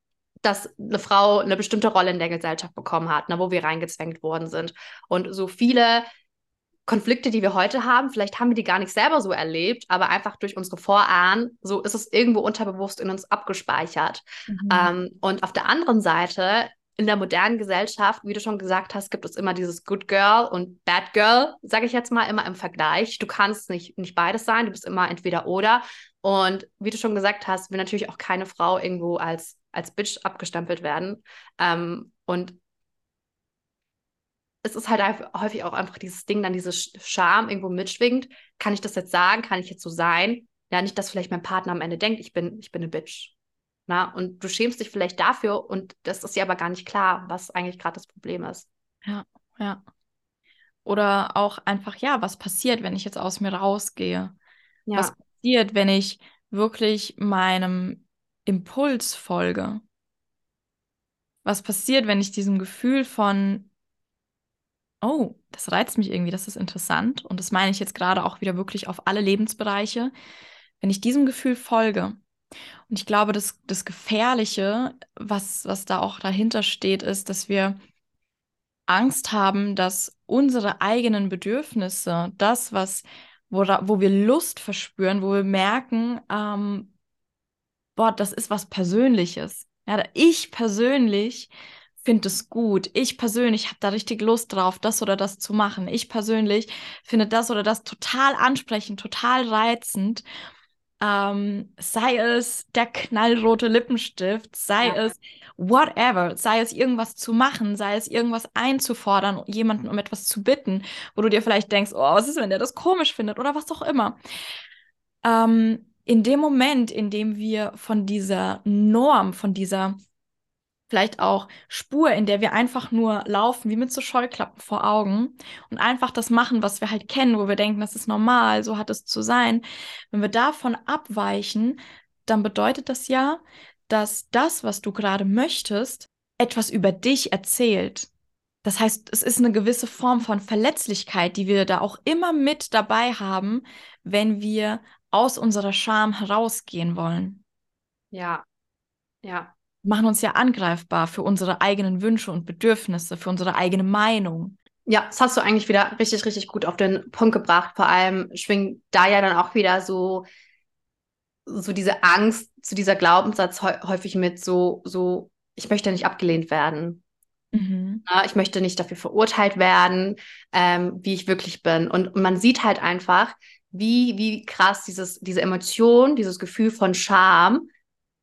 dass eine Frau eine bestimmte Rolle in der Gesellschaft bekommen hat, ne, wo wir reingezwängt worden sind. Und so viele Konflikte, die wir heute haben, vielleicht haben wir die gar nicht selber so erlebt, aber einfach durch unsere Vorahnen, so ist es irgendwo unterbewusst in uns abgespeichert. Mhm. Ähm, und auf der anderen Seite in der modernen Gesellschaft, wie du schon gesagt hast, gibt es immer dieses Good Girl und Bad Girl, sage ich jetzt mal, immer im Vergleich. Du kannst nicht, nicht beides sein, du bist immer entweder oder. Und wie du schon gesagt hast, will natürlich auch keine Frau irgendwo als, als Bitch abgestempelt werden. Ähm, und es ist halt häufig auch einfach dieses Ding, dann diese Scham irgendwo mitschwingt. Kann ich das jetzt sagen? Kann ich jetzt so sein? Ja, nicht, dass vielleicht mein Partner am Ende denkt, ich bin, ich bin eine Bitch. Na, und du schämst dich vielleicht dafür und das ist dir aber gar nicht klar, was eigentlich gerade das Problem ist. Ja, ja. Oder auch einfach, ja, was passiert, wenn ich jetzt aus mir rausgehe? Ja. Was passiert, wenn ich wirklich meinem Impuls folge? Was passiert, wenn ich diesem Gefühl von, oh, das reizt mich irgendwie, das ist interessant. Und das meine ich jetzt gerade auch wieder wirklich auf alle Lebensbereiche. Wenn ich diesem Gefühl folge, und ich glaube, das, das Gefährliche, was, was da auch dahinter steht, ist, dass wir Angst haben, dass unsere eigenen Bedürfnisse, das, was wo, wo wir Lust verspüren, wo wir merken, ähm, boah, das ist was Persönliches. Ja, ich persönlich finde es gut. Ich persönlich habe da richtig Lust drauf, das oder das zu machen. Ich persönlich finde das oder das total ansprechend, total reizend. Ähm, sei es der knallrote Lippenstift, sei ja. es whatever, sei es irgendwas zu machen, sei es irgendwas einzufordern, jemanden um etwas zu bitten, wo du dir vielleicht denkst, oh, was ist, wenn der das komisch findet oder was auch immer. Ähm, in dem Moment, in dem wir von dieser Norm, von dieser vielleicht auch Spur, in der wir einfach nur laufen, wie mit so Scheuklappen vor Augen und einfach das machen, was wir halt kennen, wo wir denken, das ist normal, so hat es zu sein. Wenn wir davon abweichen, dann bedeutet das ja, dass das, was du gerade möchtest, etwas über dich erzählt. Das heißt, es ist eine gewisse Form von Verletzlichkeit, die wir da auch immer mit dabei haben, wenn wir aus unserer Scham herausgehen wollen. Ja, ja. Machen uns ja angreifbar für unsere eigenen Wünsche und Bedürfnisse, für unsere eigene Meinung. Ja, das hast du eigentlich wieder richtig, richtig gut auf den Punkt gebracht. Vor allem schwingt da ja dann auch wieder so, so diese Angst, zu dieser Glaubenssatz häufig mit so, so, ich möchte nicht abgelehnt werden. Mhm. Ich möchte nicht dafür verurteilt werden, ähm, wie ich wirklich bin. Und, und man sieht halt einfach, wie, wie krass dieses, diese Emotion, dieses Gefühl von Scham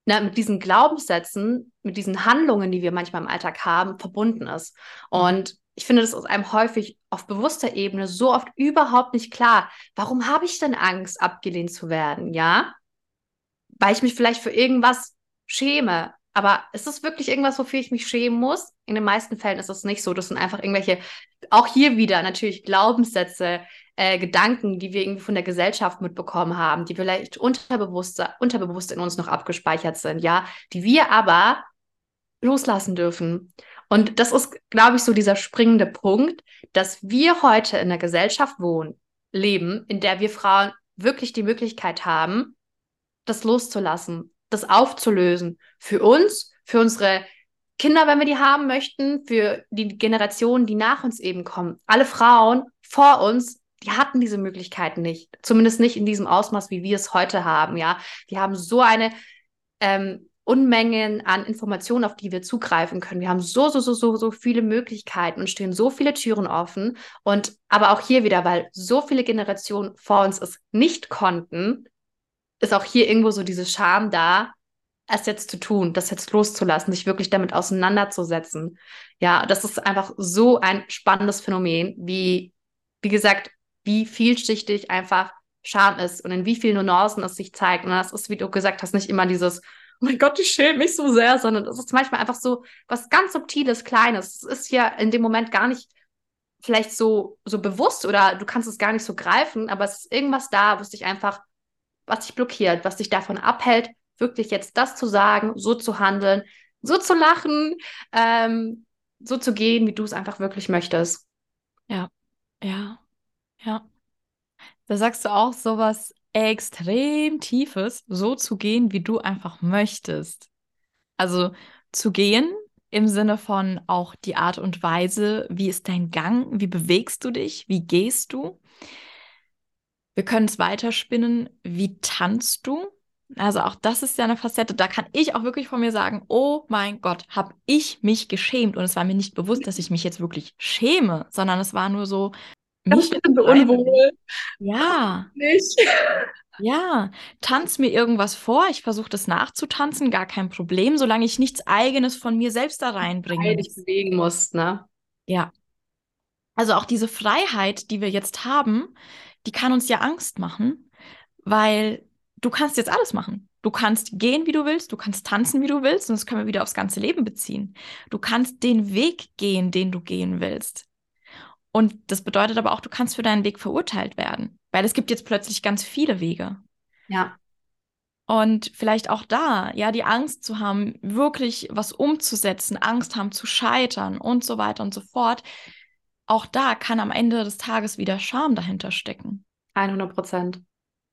ne, mit diesen Glaubenssätzen, mit diesen Handlungen, die wir manchmal im Alltag haben, verbunden ist. Mhm. Und ich finde, das ist einem häufig auf bewusster Ebene so oft überhaupt nicht klar. Warum habe ich denn Angst, abgelehnt zu werden? Ja, weil ich mich vielleicht für irgendwas schäme. Aber ist es wirklich irgendwas, wofür ich mich schämen muss? In den meisten Fällen ist es nicht so. Das sind einfach irgendwelche, auch hier wieder natürlich Glaubenssätze, äh, Gedanken, die wir irgendwie von der Gesellschaft mitbekommen haben, die vielleicht unterbewusst, unterbewusst in uns noch abgespeichert sind, ja, die wir aber loslassen dürfen. Und das ist, glaube ich, so dieser springende Punkt, dass wir heute in einer Gesellschaft wohnen, leben, in der wir Frauen wirklich die Möglichkeit haben, das loszulassen, das aufzulösen. Für uns, für unsere Kinder, wenn wir die haben möchten, für die Generationen, die nach uns eben kommen. Alle Frauen vor uns die hatten diese Möglichkeiten nicht. Zumindest nicht in diesem Ausmaß, wie wir es heute haben. Ja, wir haben so eine ähm, Unmengen an Informationen, auf die wir zugreifen können. Wir haben so, so, so, so, so viele Möglichkeiten und stehen so viele Türen offen. Und aber auch hier wieder, weil so viele Generationen vor uns es nicht konnten, ist auch hier irgendwo so diese Scham da, es jetzt zu tun, das jetzt loszulassen, sich wirklich damit auseinanderzusetzen. Ja, das ist einfach so ein spannendes Phänomen, wie, wie gesagt, wie vielschichtig einfach Scham ist und in wie vielen Nuancen es sich zeigt. Und das ist, wie du gesagt hast, nicht immer dieses, oh mein Gott, ich schäme mich so sehr, sondern es ist manchmal einfach so was ganz Subtiles, Kleines. Es ist ja in dem Moment gar nicht vielleicht so, so bewusst oder du kannst es gar nicht so greifen, aber es ist irgendwas da, was dich einfach, was dich blockiert, was dich davon abhält, wirklich jetzt das zu sagen, so zu handeln, so zu lachen, ähm, so zu gehen, wie du es einfach wirklich möchtest. Ja, ja. Ja. Da sagst du auch sowas extrem Tiefes, so zu gehen, wie du einfach möchtest. Also zu gehen im Sinne von auch die Art und Weise, wie ist dein Gang, wie bewegst du dich, wie gehst du. Wir können es weiterspinnen, wie tanzt du? Also auch das ist ja eine Facette, da kann ich auch wirklich von mir sagen, oh mein Gott, habe ich mich geschämt und es war mir nicht bewusst, dass ich mich jetzt wirklich schäme, sondern es war nur so, mich so unwohl. Ja. Nicht. Ja, tanz mir irgendwas vor, ich versuche das nachzutanzen, gar kein Problem, solange ich nichts eigenes von mir selbst da reinbringe. Weil dich bewegen musst, ne? Ja. Also auch diese Freiheit, die wir jetzt haben, die kann uns ja Angst machen, weil du kannst jetzt alles machen. Du kannst gehen, wie du willst, du kannst tanzen, wie du willst, und das können wir wieder aufs ganze Leben beziehen. Du kannst den Weg gehen, den du gehen willst. Und das bedeutet aber auch, du kannst für deinen Weg verurteilt werden, weil es gibt jetzt plötzlich ganz viele Wege. Ja. Und vielleicht auch da, ja, die Angst zu haben, wirklich was umzusetzen, Angst haben zu scheitern und so weiter und so fort. Auch da kann am Ende des Tages wieder Scham dahinter stecken. 100 Prozent.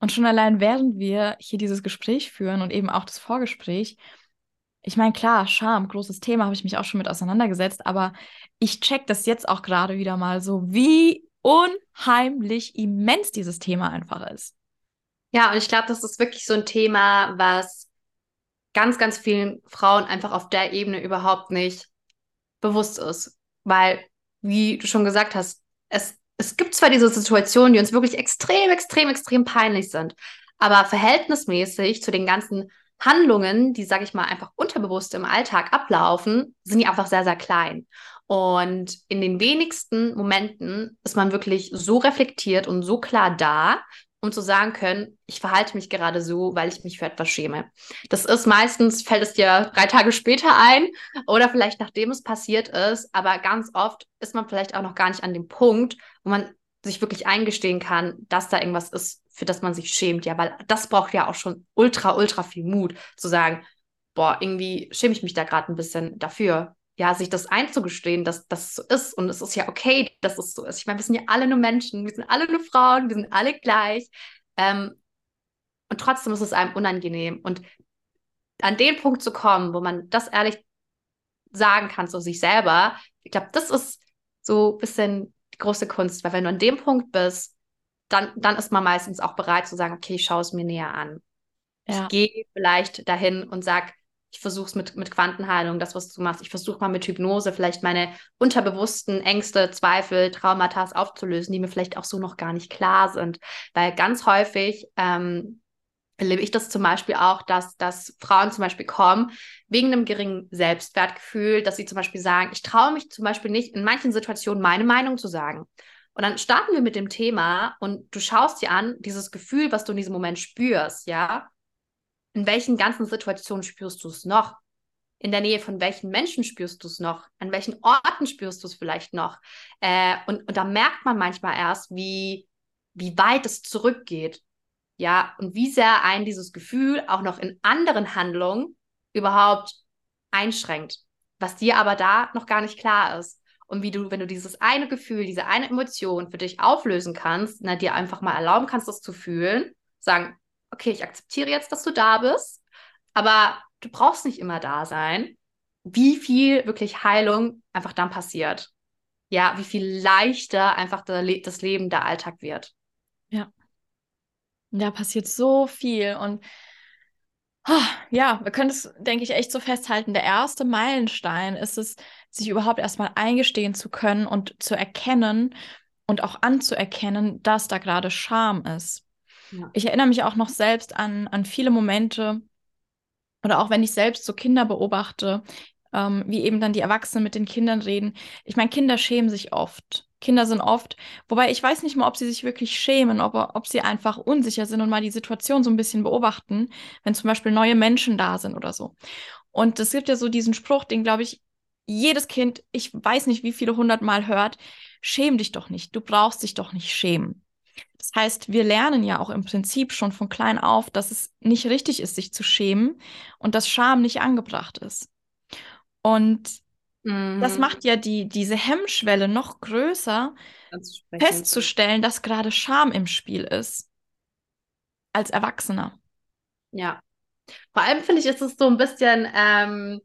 Und schon allein während wir hier dieses Gespräch führen und eben auch das Vorgespräch, ich meine, klar, Scham, großes Thema, habe ich mich auch schon mit auseinandergesetzt, aber ich check das jetzt auch gerade wieder mal so, wie unheimlich immens dieses Thema einfach ist. Ja, und ich glaube, das ist wirklich so ein Thema, was ganz, ganz vielen Frauen einfach auf der Ebene überhaupt nicht bewusst ist. Weil, wie du schon gesagt hast, es, es gibt zwar diese Situationen, die uns wirklich extrem, extrem, extrem peinlich sind, aber verhältnismäßig zu den ganzen Handlungen, die, sage ich mal, einfach unterbewusst im Alltag ablaufen, sind die einfach sehr, sehr klein. Und in den wenigsten Momenten ist man wirklich so reflektiert und so klar da, um zu sagen können, ich verhalte mich gerade so, weil ich mich für etwas schäme. Das ist meistens, fällt es dir drei Tage später ein oder vielleicht nachdem es passiert ist, aber ganz oft ist man vielleicht auch noch gar nicht an dem Punkt, wo man sich wirklich eingestehen kann, dass da irgendwas ist, für das man sich schämt. Ja, weil das braucht ja auch schon ultra, ultra viel Mut, zu sagen, boah, irgendwie schäme ich mich da gerade ein bisschen dafür. Ja, sich das einzugestehen, dass das so ist. Und es ist ja okay, dass es so ist. Ich meine, wir sind ja alle nur Menschen, wir sind alle nur Frauen, wir sind alle gleich. Ähm, und trotzdem ist es einem unangenehm. Und an den Punkt zu kommen, wo man das ehrlich sagen kann zu sich selber, ich glaube, das ist so ein bisschen die große Kunst, weil wenn du an dem Punkt bist, dann, dann ist man meistens auch bereit zu sagen, okay, ich schaue es mir näher an. Ja. Ich gehe vielleicht dahin und sage, ich versuche es mit, mit Quantenheilung, das, was du machst. Ich versuche mal mit Hypnose vielleicht meine unterbewussten Ängste, Zweifel, Traumata aufzulösen, die mir vielleicht auch so noch gar nicht klar sind. Weil ganz häufig ähm, erlebe ich das zum Beispiel auch, dass, dass Frauen zum Beispiel kommen wegen einem geringen Selbstwertgefühl, dass sie zum Beispiel sagen, ich traue mich zum Beispiel nicht, in manchen Situationen meine Meinung zu sagen. Und dann starten wir mit dem Thema und du schaust dir an, dieses Gefühl, was du in diesem Moment spürst, ja. In welchen ganzen Situationen spürst du es noch? In der Nähe von welchen Menschen spürst du es noch? An welchen Orten spürst du es vielleicht noch? Äh, und, und da merkt man manchmal erst, wie, wie weit es zurückgeht. Ja, und wie sehr ein dieses Gefühl auch noch in anderen Handlungen überhaupt einschränkt, was dir aber da noch gar nicht klar ist. Und wie du, wenn du dieses eine Gefühl, diese eine Emotion für dich auflösen kannst, na, dir einfach mal erlauben kannst, das zu fühlen, sagen, okay, ich akzeptiere jetzt, dass du da bist, aber du brauchst nicht immer da sein, wie viel wirklich Heilung einfach dann passiert. Ja, wie viel leichter einfach das Leben, der Alltag wird. Ja. Da passiert so viel und oh, ja, wir können es, denke ich, echt so festhalten. Der erste Meilenstein ist es, sich überhaupt erstmal eingestehen zu können und zu erkennen und auch anzuerkennen, dass da gerade Scham ist. Ja. Ich erinnere mich auch noch selbst an, an viele Momente oder auch wenn ich selbst so Kinder beobachte, ähm, wie eben dann die Erwachsenen mit den Kindern reden. Ich meine, Kinder schämen sich oft. Kinder sind oft, wobei ich weiß nicht mal, ob sie sich wirklich schämen, ob, ob sie einfach unsicher sind und mal die Situation so ein bisschen beobachten, wenn zum Beispiel neue Menschen da sind oder so. Und es gibt ja so diesen Spruch, den, glaube ich, jedes Kind, ich weiß nicht, wie viele hundert Mal hört, schäm dich doch nicht, du brauchst dich doch nicht schämen. Das heißt, wir lernen ja auch im Prinzip schon von klein auf, dass es nicht richtig ist, sich zu schämen und dass Scham nicht angebracht ist. Und mhm. das macht ja die, diese Hemmschwelle noch größer, festzustellen, dass gerade Scham im Spiel ist. Als Erwachsener. Ja. Vor allem finde ich, ist es so ein bisschen ähm,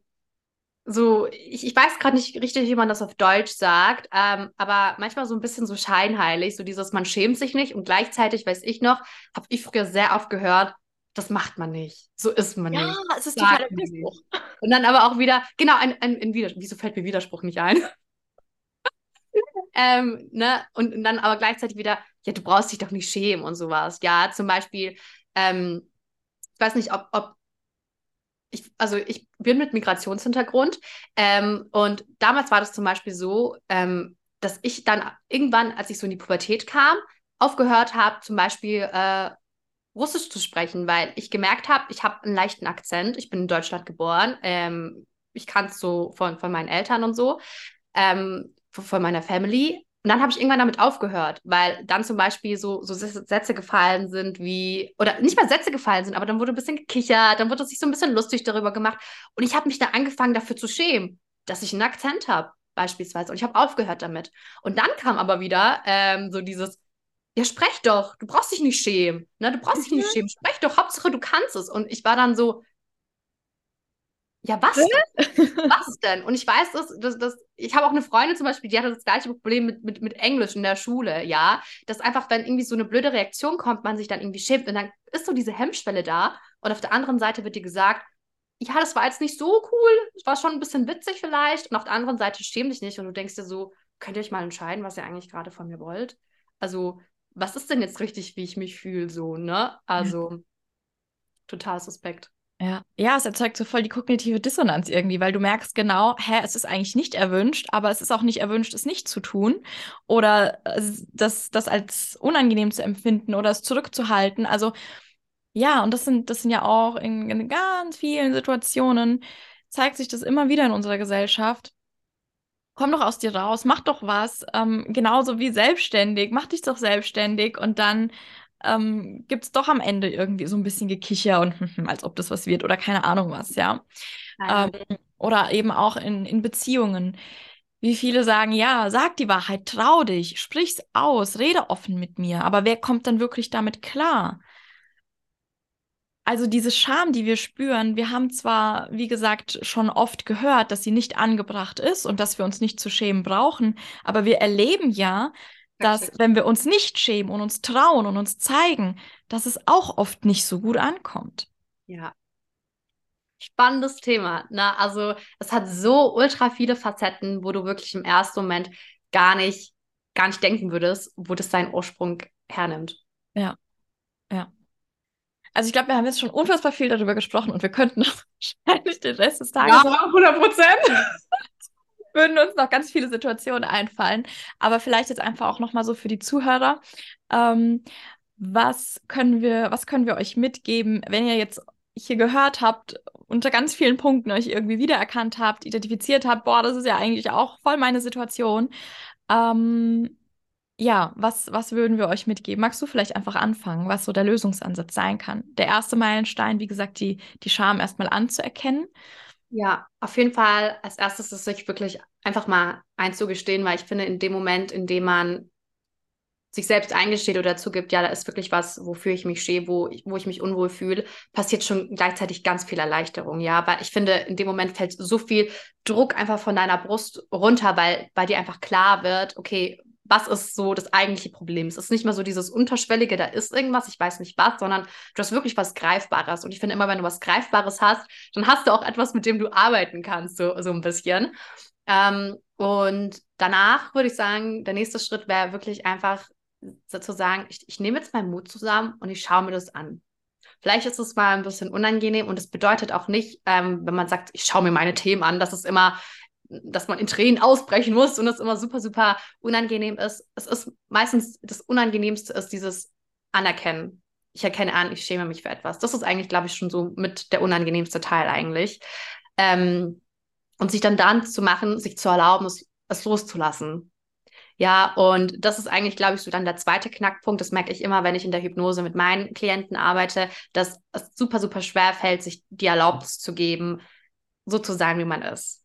so, ich, ich weiß gerade nicht richtig, wie man das auf Deutsch sagt, ähm, aber manchmal so ein bisschen so scheinheilig, so dieses, man schämt sich nicht und gleichzeitig, weiß ich noch, habe ich früher sehr oft gehört, das macht man nicht. So ist man ja, nicht. Ja, es ist total ein Widerspruch. Und dann aber auch wieder, genau, ein, ein, ein Widerspruch. Wieso fällt mir Widerspruch nicht ein? ähm, ne? Und, und, dann aber gleichzeitig wieder, ja, du brauchst dich doch nicht schämen und sowas. Ja, zum Beispiel, ähm, ich weiß nicht, ob, ob ich, also ich bin mit Migrationshintergrund ähm, und damals war das zum Beispiel so, ähm, dass ich dann irgendwann, als ich so in die Pubertät kam, aufgehört habe, zum Beispiel äh, Russisch zu sprechen, weil ich gemerkt habe, ich habe einen leichten Akzent. Ich bin in Deutschland geboren. Ähm, ich kann es so von, von meinen Eltern und so, ähm, von meiner Family. Und dann habe ich irgendwann damit aufgehört, weil dann zum Beispiel so, so Sätze gefallen sind wie, oder nicht mal Sätze gefallen sind, aber dann wurde ein bisschen gekichert, dann wurde sich so ein bisschen lustig darüber gemacht. Und ich habe mich da angefangen, dafür zu schämen, dass ich einen Akzent habe, beispielsweise. Und ich habe aufgehört damit. Und dann kam aber wieder ähm, so dieses, ja, sprech doch, du brauchst dich nicht schämen. Ne? Du brauchst dich nicht mhm. schämen. Sprech doch, Hauptsache du kannst es. Und ich war dann so, Ja, was? was denn? Und ich weiß, dass, dass, dass ich habe auch eine Freundin zum Beispiel, die hatte das gleiche Problem mit, mit, mit Englisch in der Schule, ja. Dass einfach, wenn irgendwie so eine blöde Reaktion kommt, man sich dann irgendwie schämt und dann ist so diese Hemmschwelle da. Und auf der anderen Seite wird dir gesagt, ja, das war jetzt nicht so cool, es war schon ein bisschen witzig vielleicht. Und auf der anderen Seite schäm dich nicht und du denkst dir so, könnt ihr euch mal entscheiden, was ihr eigentlich gerade von mir wollt? Also, was ist denn jetzt richtig, wie ich mich fühle, so, ne? Also, total suspekt. Ja. ja, es erzeugt so voll die kognitive Dissonanz irgendwie, weil du merkst genau, hä, es ist eigentlich nicht erwünscht, aber es ist auch nicht erwünscht, es nicht zu tun oder äh, das, das als unangenehm zu empfinden oder es zurückzuhalten. Also ja, und das sind, das sind ja auch in, in ganz vielen Situationen, zeigt sich das immer wieder in unserer Gesellschaft. Komm doch aus dir raus, mach doch was, ähm, genauso wie selbstständig, mach dich doch selbstständig und dann ähm, gibt es doch am Ende irgendwie so ein bisschen Gekicher und als ob das was wird oder keine Ahnung was, ja. Ähm, oder eben auch in, in Beziehungen. Wie viele sagen, ja, sag die Wahrheit, trau dich, sprich's aus, rede offen mit mir. Aber wer kommt dann wirklich damit klar? Also diese Scham, die wir spüren, wir haben zwar, wie gesagt, schon oft gehört, dass sie nicht angebracht ist und dass wir uns nicht zu schämen brauchen, aber wir erleben ja, dass wenn wir uns nicht schämen und uns trauen und uns zeigen, dass es auch oft nicht so gut ankommt. Ja. Spannendes Thema. Ne? Also es hat so ultra viele Facetten, wo du wirklich im ersten Moment gar nicht, gar nicht denken würdest, wo das seinen Ursprung hernimmt. Ja. Ja. Also ich glaube, wir haben jetzt schon unfassbar viel darüber gesprochen und wir könnten wahrscheinlich den Rest des Tages. Ja, 100 Prozent. würden uns noch ganz viele Situationen einfallen. Aber vielleicht jetzt einfach auch nochmal so für die Zuhörer. Ähm, was können wir, was können wir euch mitgeben, wenn ihr jetzt hier gehört habt, unter ganz vielen Punkten euch irgendwie wiedererkannt habt, identifiziert habt, boah, das ist ja eigentlich auch voll meine Situation. Ähm, ja, was, was würden wir euch mitgeben? Magst du vielleicht einfach anfangen, was so der Lösungsansatz sein kann? Der erste Meilenstein, wie gesagt, die, die Scham erstmal anzuerkennen ja, auf jeden Fall als erstes ist sich wirklich einfach mal einzugestehen, weil ich finde, in dem Moment, in dem man sich selbst eingesteht oder zugibt, ja, da ist wirklich was, wofür ich mich stehe, wo ich, wo ich mich unwohl fühle, passiert schon gleichzeitig ganz viel Erleichterung, ja. Aber ich finde, in dem Moment fällt so viel Druck einfach von deiner Brust runter, weil bei dir einfach klar wird, okay, was ist so das eigentliche Problem. Es ist nicht mehr so dieses Unterschwellige, da ist irgendwas, ich weiß nicht was, sondern du hast wirklich was Greifbares. Und ich finde immer, wenn du was Greifbares hast, dann hast du auch etwas, mit dem du arbeiten kannst, so, so ein bisschen. Ähm, und danach würde ich sagen, der nächste Schritt wäre wirklich einfach sozusagen, ich, ich nehme jetzt meinen Mut zusammen und ich schaue mir das an. Vielleicht ist es mal ein bisschen unangenehm und es bedeutet auch nicht, ähm, wenn man sagt, ich schaue mir meine Themen an, dass es immer dass man in Tränen ausbrechen muss und es immer super, super unangenehm ist. Es ist meistens das Unangenehmste ist dieses Anerkennen. Ich erkenne an, ich schäme mich für etwas. Das ist eigentlich, glaube ich, schon so mit der unangenehmste Teil eigentlich. Ähm, und sich dann dann zu machen, sich zu erlauben, es, es loszulassen. Ja, und das ist eigentlich, glaube ich, so dann der zweite Knackpunkt. Das merke ich immer, wenn ich in der Hypnose mit meinen Klienten arbeite, dass es super, super schwer fällt, sich die Erlaubnis zu geben, so zu sein, wie man ist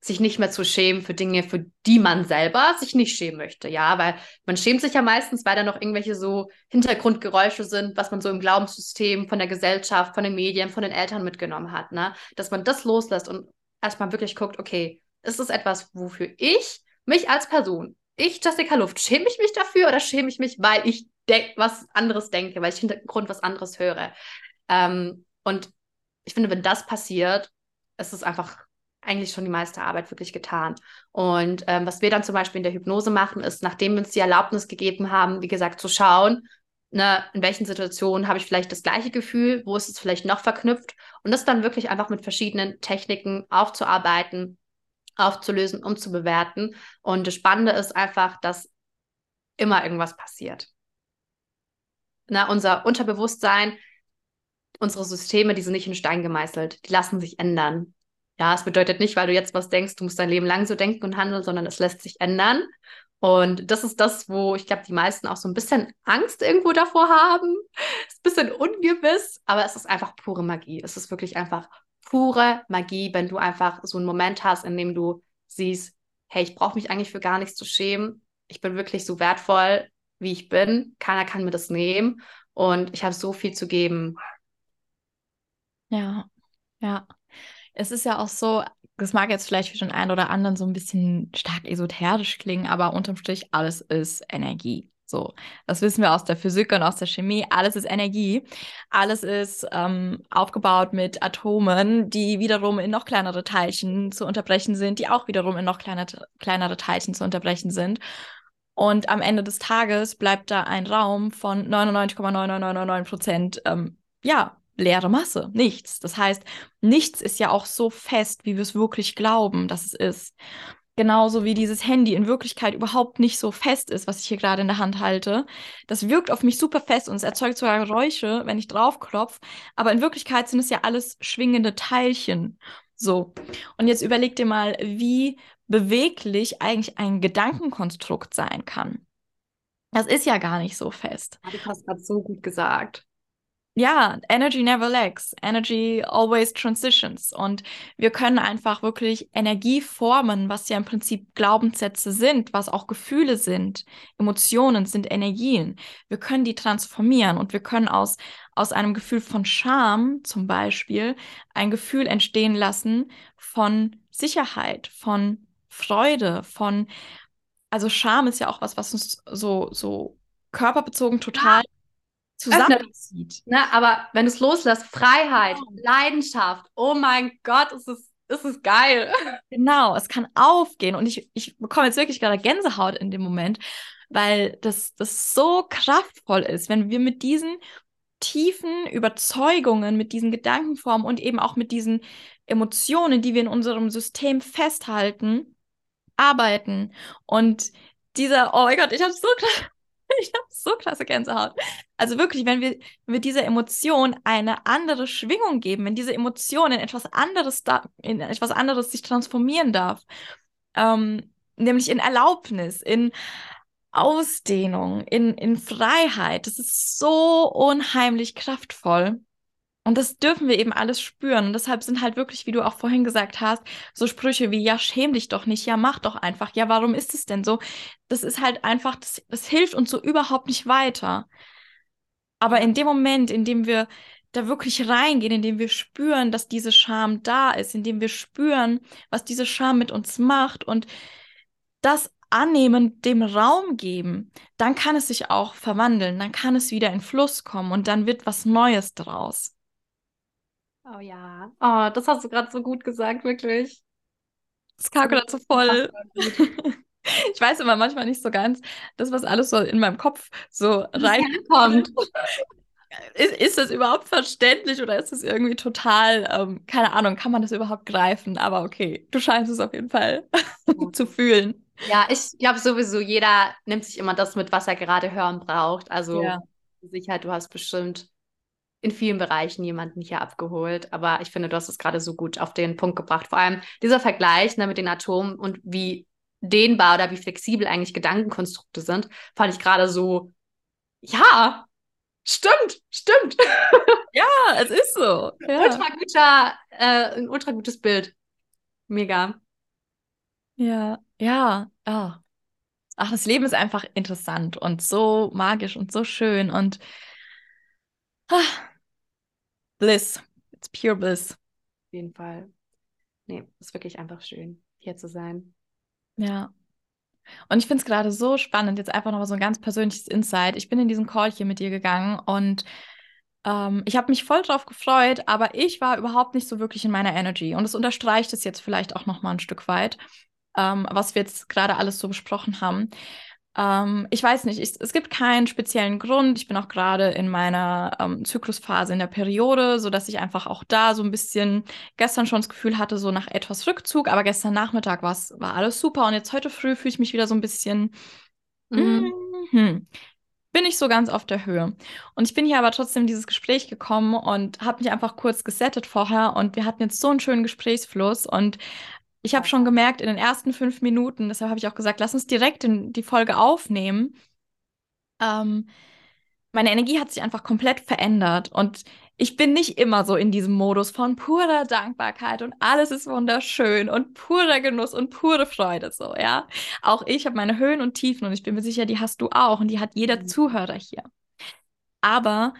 sich nicht mehr zu schämen für Dinge, für die man selber sich nicht schämen möchte. Ja, weil man schämt sich ja meistens, weil da noch irgendwelche so Hintergrundgeräusche sind, was man so im Glaubenssystem von der Gesellschaft, von den Medien, von den Eltern mitgenommen hat, ne? Dass man das loslässt und erstmal wirklich guckt, okay, ist es etwas, wofür ich mich als Person, ich, Jessica Luft, schäme ich mich dafür oder schäme ich mich, weil ich was anderes denke, weil ich Hintergrund was anderes höre? Ähm, und ich finde, wenn das passiert, ist es einfach eigentlich schon die meiste Arbeit wirklich getan. Und ähm, was wir dann zum Beispiel in der Hypnose machen, ist, nachdem wir uns die Erlaubnis gegeben haben, wie gesagt, zu schauen, ne, in welchen Situationen habe ich vielleicht das gleiche Gefühl, wo ist es vielleicht noch verknüpft und das dann wirklich einfach mit verschiedenen Techniken aufzuarbeiten, aufzulösen, um zu bewerten. Und das Spannende ist einfach, dass immer irgendwas passiert. Na, unser Unterbewusstsein, unsere Systeme, die sind nicht in Stein gemeißelt, die lassen sich ändern. Ja, es bedeutet nicht, weil du jetzt was denkst, du musst dein Leben lang so denken und handeln, sondern es lässt sich ändern. Und das ist das, wo ich glaube, die meisten auch so ein bisschen Angst irgendwo davor haben. Ist ein bisschen ungewiss, aber es ist einfach pure Magie. Es ist wirklich einfach pure Magie, wenn du einfach so einen Moment hast, in dem du siehst, hey, ich brauche mich eigentlich für gar nichts zu schämen. Ich bin wirklich so wertvoll, wie ich bin. Keiner kann mir das nehmen. Und ich habe so viel zu geben. Ja, ja Es ist ja auch so, das mag jetzt vielleicht für den einen oder anderen so ein bisschen stark esoterisch klingen, aber unterm Strich alles ist Energie. So, das wissen wir aus der Physik und aus der Chemie. Alles ist Energie. Alles ist ähm, aufgebaut mit Atomen, die wiederum in noch kleinere Teilchen zu unterbrechen sind, die auch wiederum in noch kleinere, kleinere Teilchen zu unterbrechen sind. Und am Ende des Tages bleibt da ein Raum von 99,9999 Prozent, ähm, ja, leere Masse, nichts. Das heißt, nichts ist ja auch so fest, wie wir es wirklich glauben, dass es ist. Genauso wie dieses Handy in Wirklichkeit überhaupt nicht so fest ist, was ich hier gerade in der Hand halte. Das wirkt auf mich super fest und es erzeugt sogar Geräusche, wenn ich draufklopfe. Aber in Wirklichkeit sind es ja alles schwingende Teilchen. So. Und jetzt überleg dir mal, wie beweglich eigentlich ein Gedankenkonstrukt sein kann. Das ist ja gar nicht so fest. Du hast gerade so gut gesagt ja, Energy never lacks. Energy always transitions. Und wir können einfach wirklich Energie formen, was ja im Prinzip Glaubenssätze sind, was auch Gefühle sind. Emotionen sind Energien. Wir können die transformieren und wir können aus, aus einem Gefühl von Scham zum Beispiel ein Gefühl entstehen lassen von Sicherheit, von Freude, von, also Scham ist ja auch was, was uns so, so körperbezogen total zusammenzieht. Ne? Aber wenn du es loslässt, Freiheit, oh. Leidenschaft, oh mein Gott, es ist, es ist geil. Genau, es kann aufgehen. Und ich, ich bekomme jetzt wirklich gerade Gänsehaut in dem Moment, weil das, das so kraftvoll ist, wenn wir mit diesen tiefen Überzeugungen, mit diesen Gedankenformen und eben auch mit diesen Emotionen, die wir in unserem System festhalten, arbeiten. Und dieser, oh mein Gott, ich habe so ich habe so klasse Gänsehaut. Also wirklich, wenn wir, wenn wir dieser Emotion eine andere Schwingung geben, wenn diese Emotion in etwas anderes, da, in etwas anderes sich transformieren darf, ähm, nämlich in Erlaubnis, in Ausdehnung, in, in Freiheit, das ist so unheimlich kraftvoll. Und das dürfen wir eben alles spüren. Und deshalb sind halt wirklich, wie du auch vorhin gesagt hast, so Sprüche wie, ja, schäm dich doch nicht, ja, mach doch einfach, ja, warum ist es denn so? Das ist halt einfach, das, das hilft uns so überhaupt nicht weiter. Aber in dem Moment, in dem wir da wirklich reingehen, in dem wir spüren, dass diese Scham da ist, in dem wir spüren, was diese Scham mit uns macht und das annehmen, dem Raum geben, dann kann es sich auch verwandeln, dann kann es wieder in Fluss kommen und dann wird was Neues draus. Oh ja. Oh, das hast du gerade so gut gesagt, wirklich. Das gerade so voll. ich weiß immer manchmal nicht so ganz, das, was alles so in meinem Kopf so reinkommt. Ist, ist das überhaupt verständlich oder ist das irgendwie total, ähm, keine Ahnung, kann man das überhaupt greifen? Aber okay, du scheinst es auf jeden Fall zu fühlen. Ja, ich glaube sowieso, jeder nimmt sich immer das mit, was er gerade hören braucht. Also ja. Sicherheit, du hast bestimmt in vielen Bereichen jemanden hier abgeholt. Aber ich finde, du hast es gerade so gut auf den Punkt gebracht. Vor allem dieser Vergleich ne, mit den Atomen und wie dehnbar oder wie flexibel eigentlich Gedankenkonstrukte sind, fand ich gerade so, ja, stimmt, stimmt. ja, es ist so. Ja. Ultra guter, äh, ein ultra gutes Bild. Mega. Ja, ja, oh. Ach, das Leben ist einfach interessant und so magisch und so schön und ah, Bliss. It's pure bliss. Auf jeden Fall. Nee, ist wirklich einfach schön, hier zu sein. Ja. Und ich finde es gerade so spannend, jetzt einfach nochmal so ein ganz persönliches Insight. Ich bin in diesen Call hier mit dir gegangen und ähm, ich habe mich voll drauf gefreut, aber ich war überhaupt nicht so wirklich in meiner Energy. Und es unterstreicht es jetzt vielleicht auch nochmal ein Stück weit, ähm, was wir jetzt gerade alles so besprochen haben. Ähm, ich weiß nicht, ich, es gibt keinen speziellen Grund. Ich bin auch gerade in meiner ähm, Zyklusphase in der Periode, sodass ich einfach auch da so ein bisschen gestern schon das Gefühl hatte, so nach etwas Rückzug, aber gestern Nachmittag war alles super und jetzt heute früh fühle ich mich wieder so ein bisschen. Mhm. Mm bin ich so ganz auf der Höhe. Und ich bin hier aber trotzdem in dieses Gespräch gekommen und habe mich einfach kurz gesettet vorher und wir hatten jetzt so einen schönen Gesprächsfluss und ich habe schon gemerkt, in den ersten fünf Minuten, deshalb habe ich auch gesagt, lass uns direkt in die Folge aufnehmen. Ähm, meine Energie hat sich einfach komplett verändert und ich bin nicht immer so in diesem Modus von purer Dankbarkeit und alles ist wunderschön und purer Genuss und pure Freude so, ja. Auch ich habe meine Höhen und Tiefen und ich bin mir sicher, die hast du auch und die hat jeder mhm. Zuhörer hier. Aber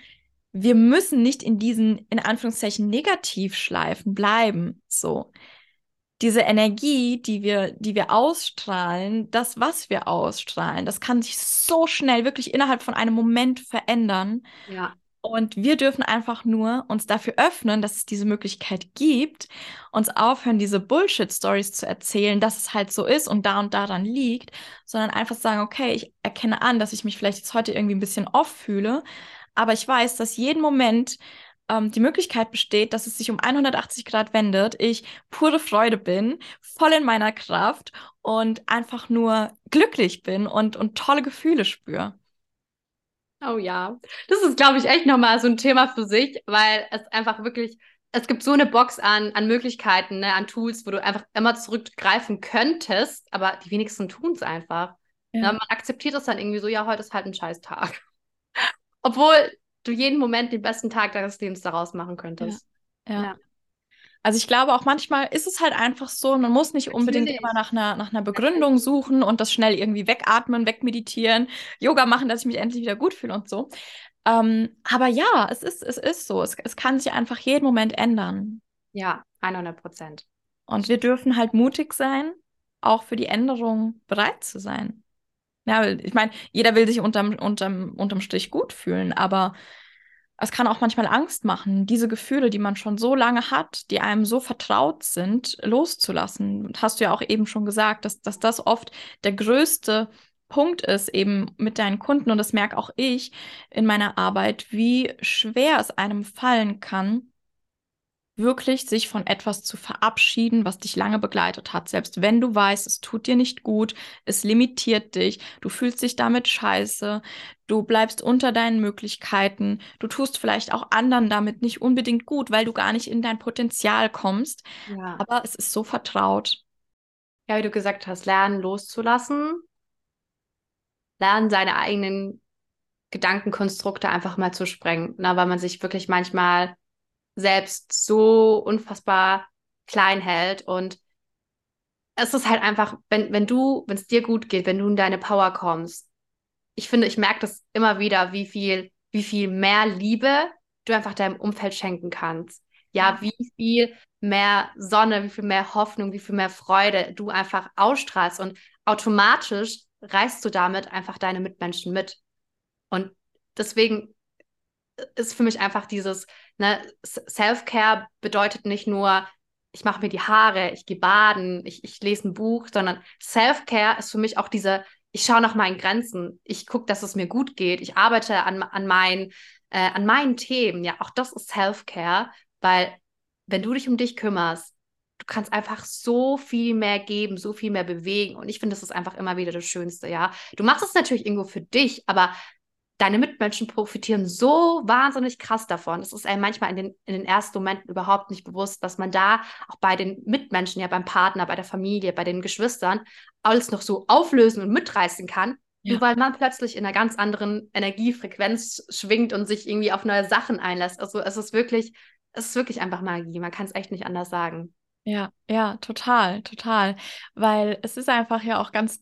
wir müssen nicht in diesen, in Anführungszeichen, Negativschleifen bleiben. So. Diese Energie, die wir, die wir ausstrahlen, das, was wir ausstrahlen, das kann sich so schnell, wirklich innerhalb von einem Moment verändern. Ja. Und wir dürfen einfach nur uns dafür öffnen, dass es diese Möglichkeit gibt, uns aufhören, diese Bullshit-Stories zu erzählen, dass es halt so ist und da und daran liegt, sondern einfach sagen, okay, ich erkenne an, dass ich mich vielleicht jetzt heute irgendwie ein bisschen off fühle, aber ich weiß, dass jeden Moment ähm, die Möglichkeit besteht, dass es sich um 180 Grad wendet, ich pure Freude bin, voll in meiner Kraft und einfach nur glücklich bin und, und tolle Gefühle spüre. Oh ja, das ist, glaube ich, echt nochmal so ein Thema für sich, weil es einfach wirklich, es gibt so eine Box an, an Möglichkeiten, ne, an Tools, wo du einfach immer zurückgreifen könntest, aber die wenigsten tun es einfach. Ja. Na, man akzeptiert es dann irgendwie so, ja, heute ist halt ein scheiß Tag. Obwohl du jeden Moment den besten Tag deines Lebens daraus machen könntest. Ja. ja. ja. Also ich glaube auch manchmal ist es halt einfach so, man muss nicht unbedingt Natürlich. immer nach einer, nach einer Begründung suchen und das schnell irgendwie wegatmen, wegmeditieren, Yoga machen, dass ich mich endlich wieder gut fühle und so. Ähm, aber ja, es ist, es ist so. Es, es kann sich einfach jeden Moment ändern. Ja, 100 Prozent. Und wir dürfen halt mutig sein, auch für die Änderung bereit zu sein. Ja, ich meine, jeder will sich unterm, unterm, unterm Strich gut fühlen, aber es kann auch manchmal Angst machen, diese Gefühle, die man schon so lange hat, die einem so vertraut sind, loszulassen. Hast du ja auch eben schon gesagt, dass, dass das oft der größte Punkt ist, eben mit deinen Kunden. Und das merke auch ich in meiner Arbeit, wie schwer es einem fallen kann, wirklich sich von etwas zu verabschieden, was dich lange begleitet hat. Selbst wenn du weißt, es tut dir nicht gut, es limitiert dich, du fühlst dich damit scheiße, du bleibst unter deinen Möglichkeiten, du tust vielleicht auch anderen damit nicht unbedingt gut, weil du gar nicht in dein Potenzial kommst. Ja. Aber es ist so vertraut. Ja, wie du gesagt hast, lernen loszulassen, lernen seine eigenen Gedankenkonstrukte einfach mal zu sprengen, na, weil man sich wirklich manchmal selbst so unfassbar klein hält. Und es ist halt einfach, wenn, wenn du, wenn es dir gut geht, wenn du in deine Power kommst, ich finde, ich merke das immer wieder, wie viel, wie viel mehr Liebe du einfach deinem Umfeld schenken kannst. Ja, wie viel mehr Sonne, wie viel mehr Hoffnung, wie viel mehr Freude du einfach ausstrahlst und automatisch reißt du damit einfach deine Mitmenschen mit. Und deswegen ist für mich einfach dieses, ne, Self-Care bedeutet nicht nur, ich mache mir die Haare, ich gehe baden, ich, ich lese ein Buch, sondern Self-Care ist für mich auch diese, ich schaue nach meinen Grenzen, ich gucke, dass es mir gut geht, ich arbeite an, an, mein, äh, an meinen Themen. Ja, auch das ist Self-Care, weil wenn du dich um dich kümmerst, du kannst einfach so viel mehr geben, so viel mehr bewegen. Und ich finde, das ist einfach immer wieder das Schönste, ja. Du machst es natürlich irgendwo für dich, aber deine Mitmenschen profitieren so wahnsinnig krass davon. Es ist einem manchmal in den, in den ersten Momenten überhaupt nicht bewusst, dass man da auch bei den Mitmenschen, ja beim Partner, bei der Familie, bei den Geschwistern alles noch so auflösen und mitreißen kann, ja. nur weil man plötzlich in einer ganz anderen Energiefrequenz schwingt und sich irgendwie auf neue Sachen einlässt. Also es ist wirklich, es ist wirklich einfach Magie. Man kann es echt nicht anders sagen. Ja, ja, total, total. Weil es ist einfach ja auch ganz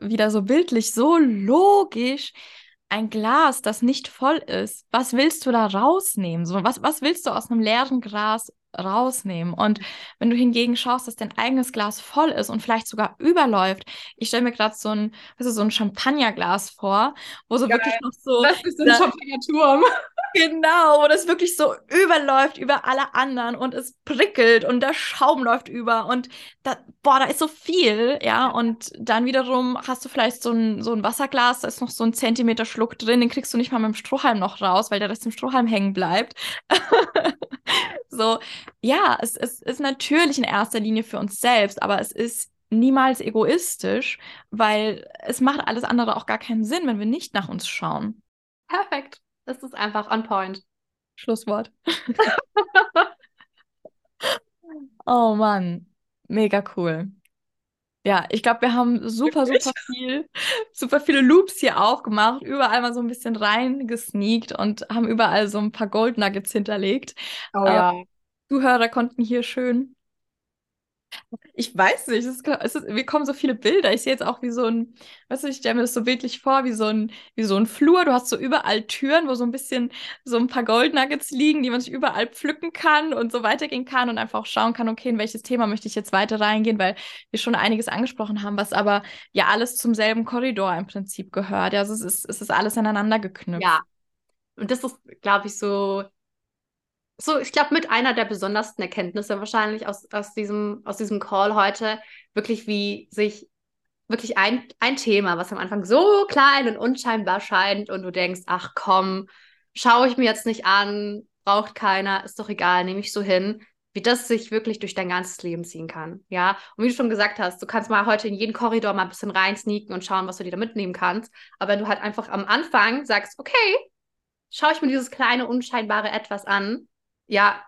wieder so bildlich, so logisch, ein Glas, das nicht voll ist, was willst du da rausnehmen? So, was, was willst du aus einem leeren Glas rausnehmen? Und wenn du hingegen schaust, dass dein eigenes Glas voll ist und vielleicht sogar überläuft, ich stelle mir gerade so ein, weißt du, so ein Champagnerglas vor, wo so Geil. wirklich noch so. Das ist ein Champagnerturm. Genau, wo das wirklich so überläuft über alle anderen und es prickelt und der Schaum läuft über und da, boah, da ist so viel, ja. Und dann wiederum hast du vielleicht so ein, so ein Wasserglas, da ist noch so ein Zentimeter Schluck drin, den kriegst du nicht mal mit dem Strohhalm noch raus, weil der Rest im Strohhalm hängen bleibt. so, ja, es, es ist natürlich in erster Linie für uns selbst, aber es ist niemals egoistisch, weil es macht alles andere auch gar keinen Sinn, wenn wir nicht nach uns schauen. Perfekt. Das ist einfach on point. Schlusswort. oh Mann, mega cool. Ja, ich glaube, wir haben super, super viel, super viele Loops hier aufgemacht, überall mal so ein bisschen reingesneakt und haben überall so ein paar Gold Nuggets hinterlegt. Oh ja. Äh, Zuhörer konnten hier schön Ich weiß nicht, es ist, es ist, mir kommen so viele Bilder. Ich sehe jetzt auch wie so ein, weißt du, ich stelle mir das so bildlich vor, wie so ein, wie so ein Flur. Du hast so überall Türen, wo so ein bisschen so ein paar Goldnuggets liegen, die man sich überall pflücken kann und so weitergehen kann und einfach auch schauen kann, okay, in welches Thema möchte ich jetzt weiter reingehen, weil wir schon einiges angesprochen haben, was aber ja alles zum selben Korridor im Prinzip gehört. Also es ist, es ist alles aneinander geknüpft. Ja. Und das ist, glaube ich, so so, ich glaube, mit einer der besondersten Erkenntnisse wahrscheinlich aus, aus, diesem, aus diesem Call heute, wirklich wie sich wirklich ein, ein Thema, was am Anfang so klein und unscheinbar scheint und du denkst, ach komm, schaue ich mir jetzt nicht an, braucht keiner, ist doch egal, nehme ich so hin, wie das sich wirklich durch dein ganzes Leben ziehen kann. Ja, und wie du schon gesagt hast, du kannst mal heute in jeden Korridor mal ein bisschen reinsneaken und schauen, was du dir da mitnehmen kannst. Aber wenn du halt einfach am Anfang sagst, okay, schaue ich mir dieses kleine, unscheinbare Etwas an, ja,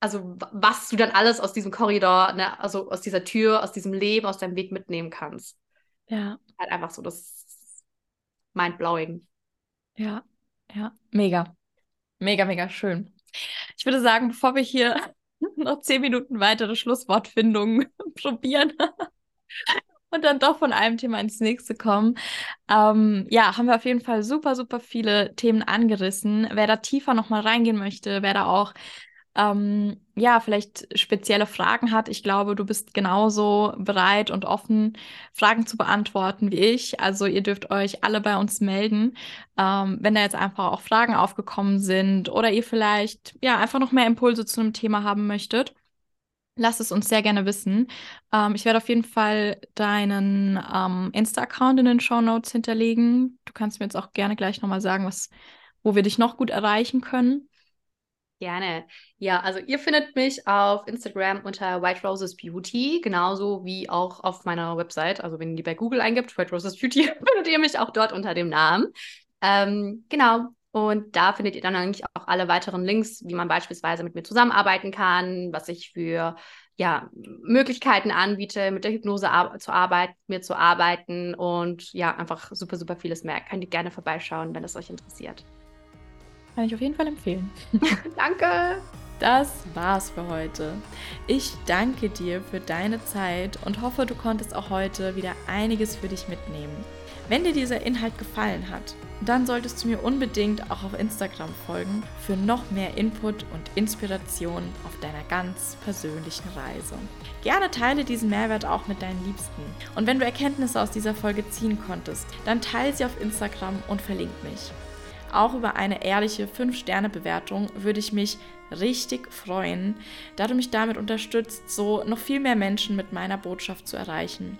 also was du dann alles aus diesem Korridor, ne, also aus dieser Tür, aus diesem Leben, aus deinem Weg mitnehmen kannst. Ja. Halt einfach so das Mindblowing. Ja, ja, mega. Mega, mega schön. Ich würde sagen, bevor wir hier noch zehn Minuten weitere Schlusswortfindungen probieren, und dann doch von einem Thema ins nächste kommen. Ähm, ja, haben wir auf jeden Fall super, super viele Themen angerissen. Wer da tiefer nochmal reingehen möchte, wer da auch ähm, ja, vielleicht spezielle Fragen hat. Ich glaube, du bist genauso bereit und offen, Fragen zu beantworten wie ich. Also ihr dürft euch alle bei uns melden, ähm, wenn da jetzt einfach auch Fragen aufgekommen sind oder ihr vielleicht ja einfach noch mehr Impulse zu einem Thema haben möchtet. Lass es uns sehr gerne wissen. Ähm, ich werde auf jeden Fall deinen ähm, Insta-Account in den Show Notes hinterlegen. Du kannst mir jetzt auch gerne gleich nochmal sagen, was, wo wir dich noch gut erreichen können. Gerne. Ja, also ihr findet mich auf Instagram unter White Roses Beauty, genauso wie auch auf meiner Website. Also wenn ihr die bei Google eingibt, White Roses Beauty, findet ihr mich auch dort unter dem Namen. Ähm, genau. Und da findet ihr dann eigentlich auch alle weiteren Links, wie man beispielsweise mit mir zusammenarbeiten kann, was ich für ja, Möglichkeiten anbiete, mit der Hypnose ar zu arbeiten, mir zu arbeiten und ja, einfach super, super vieles mehr. Könnt ihr gerne vorbeischauen, wenn es euch interessiert. Kann ich auf jeden Fall empfehlen. Danke! Das war's für heute. Ich danke dir für deine Zeit und hoffe, du konntest auch heute wieder einiges für dich mitnehmen. Wenn dir dieser Inhalt gefallen hat, dann solltest du mir unbedingt auch auf Instagram folgen für noch mehr Input und Inspiration auf deiner ganz persönlichen Reise. Gerne teile diesen Mehrwert auch mit deinen Liebsten. Und wenn du Erkenntnisse aus dieser Folge ziehen konntest, dann teile sie auf Instagram und verlink mich. Auch über eine ehrliche 5-Sterne-Bewertung würde ich mich richtig freuen, da du mich damit unterstützt, so noch viel mehr Menschen mit meiner Botschaft zu erreichen.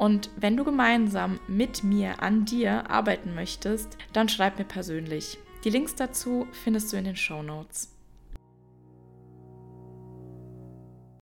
Und wenn du gemeinsam mit mir an dir arbeiten möchtest, dann schreib mir persönlich. Die Links dazu findest du in den Show Notes.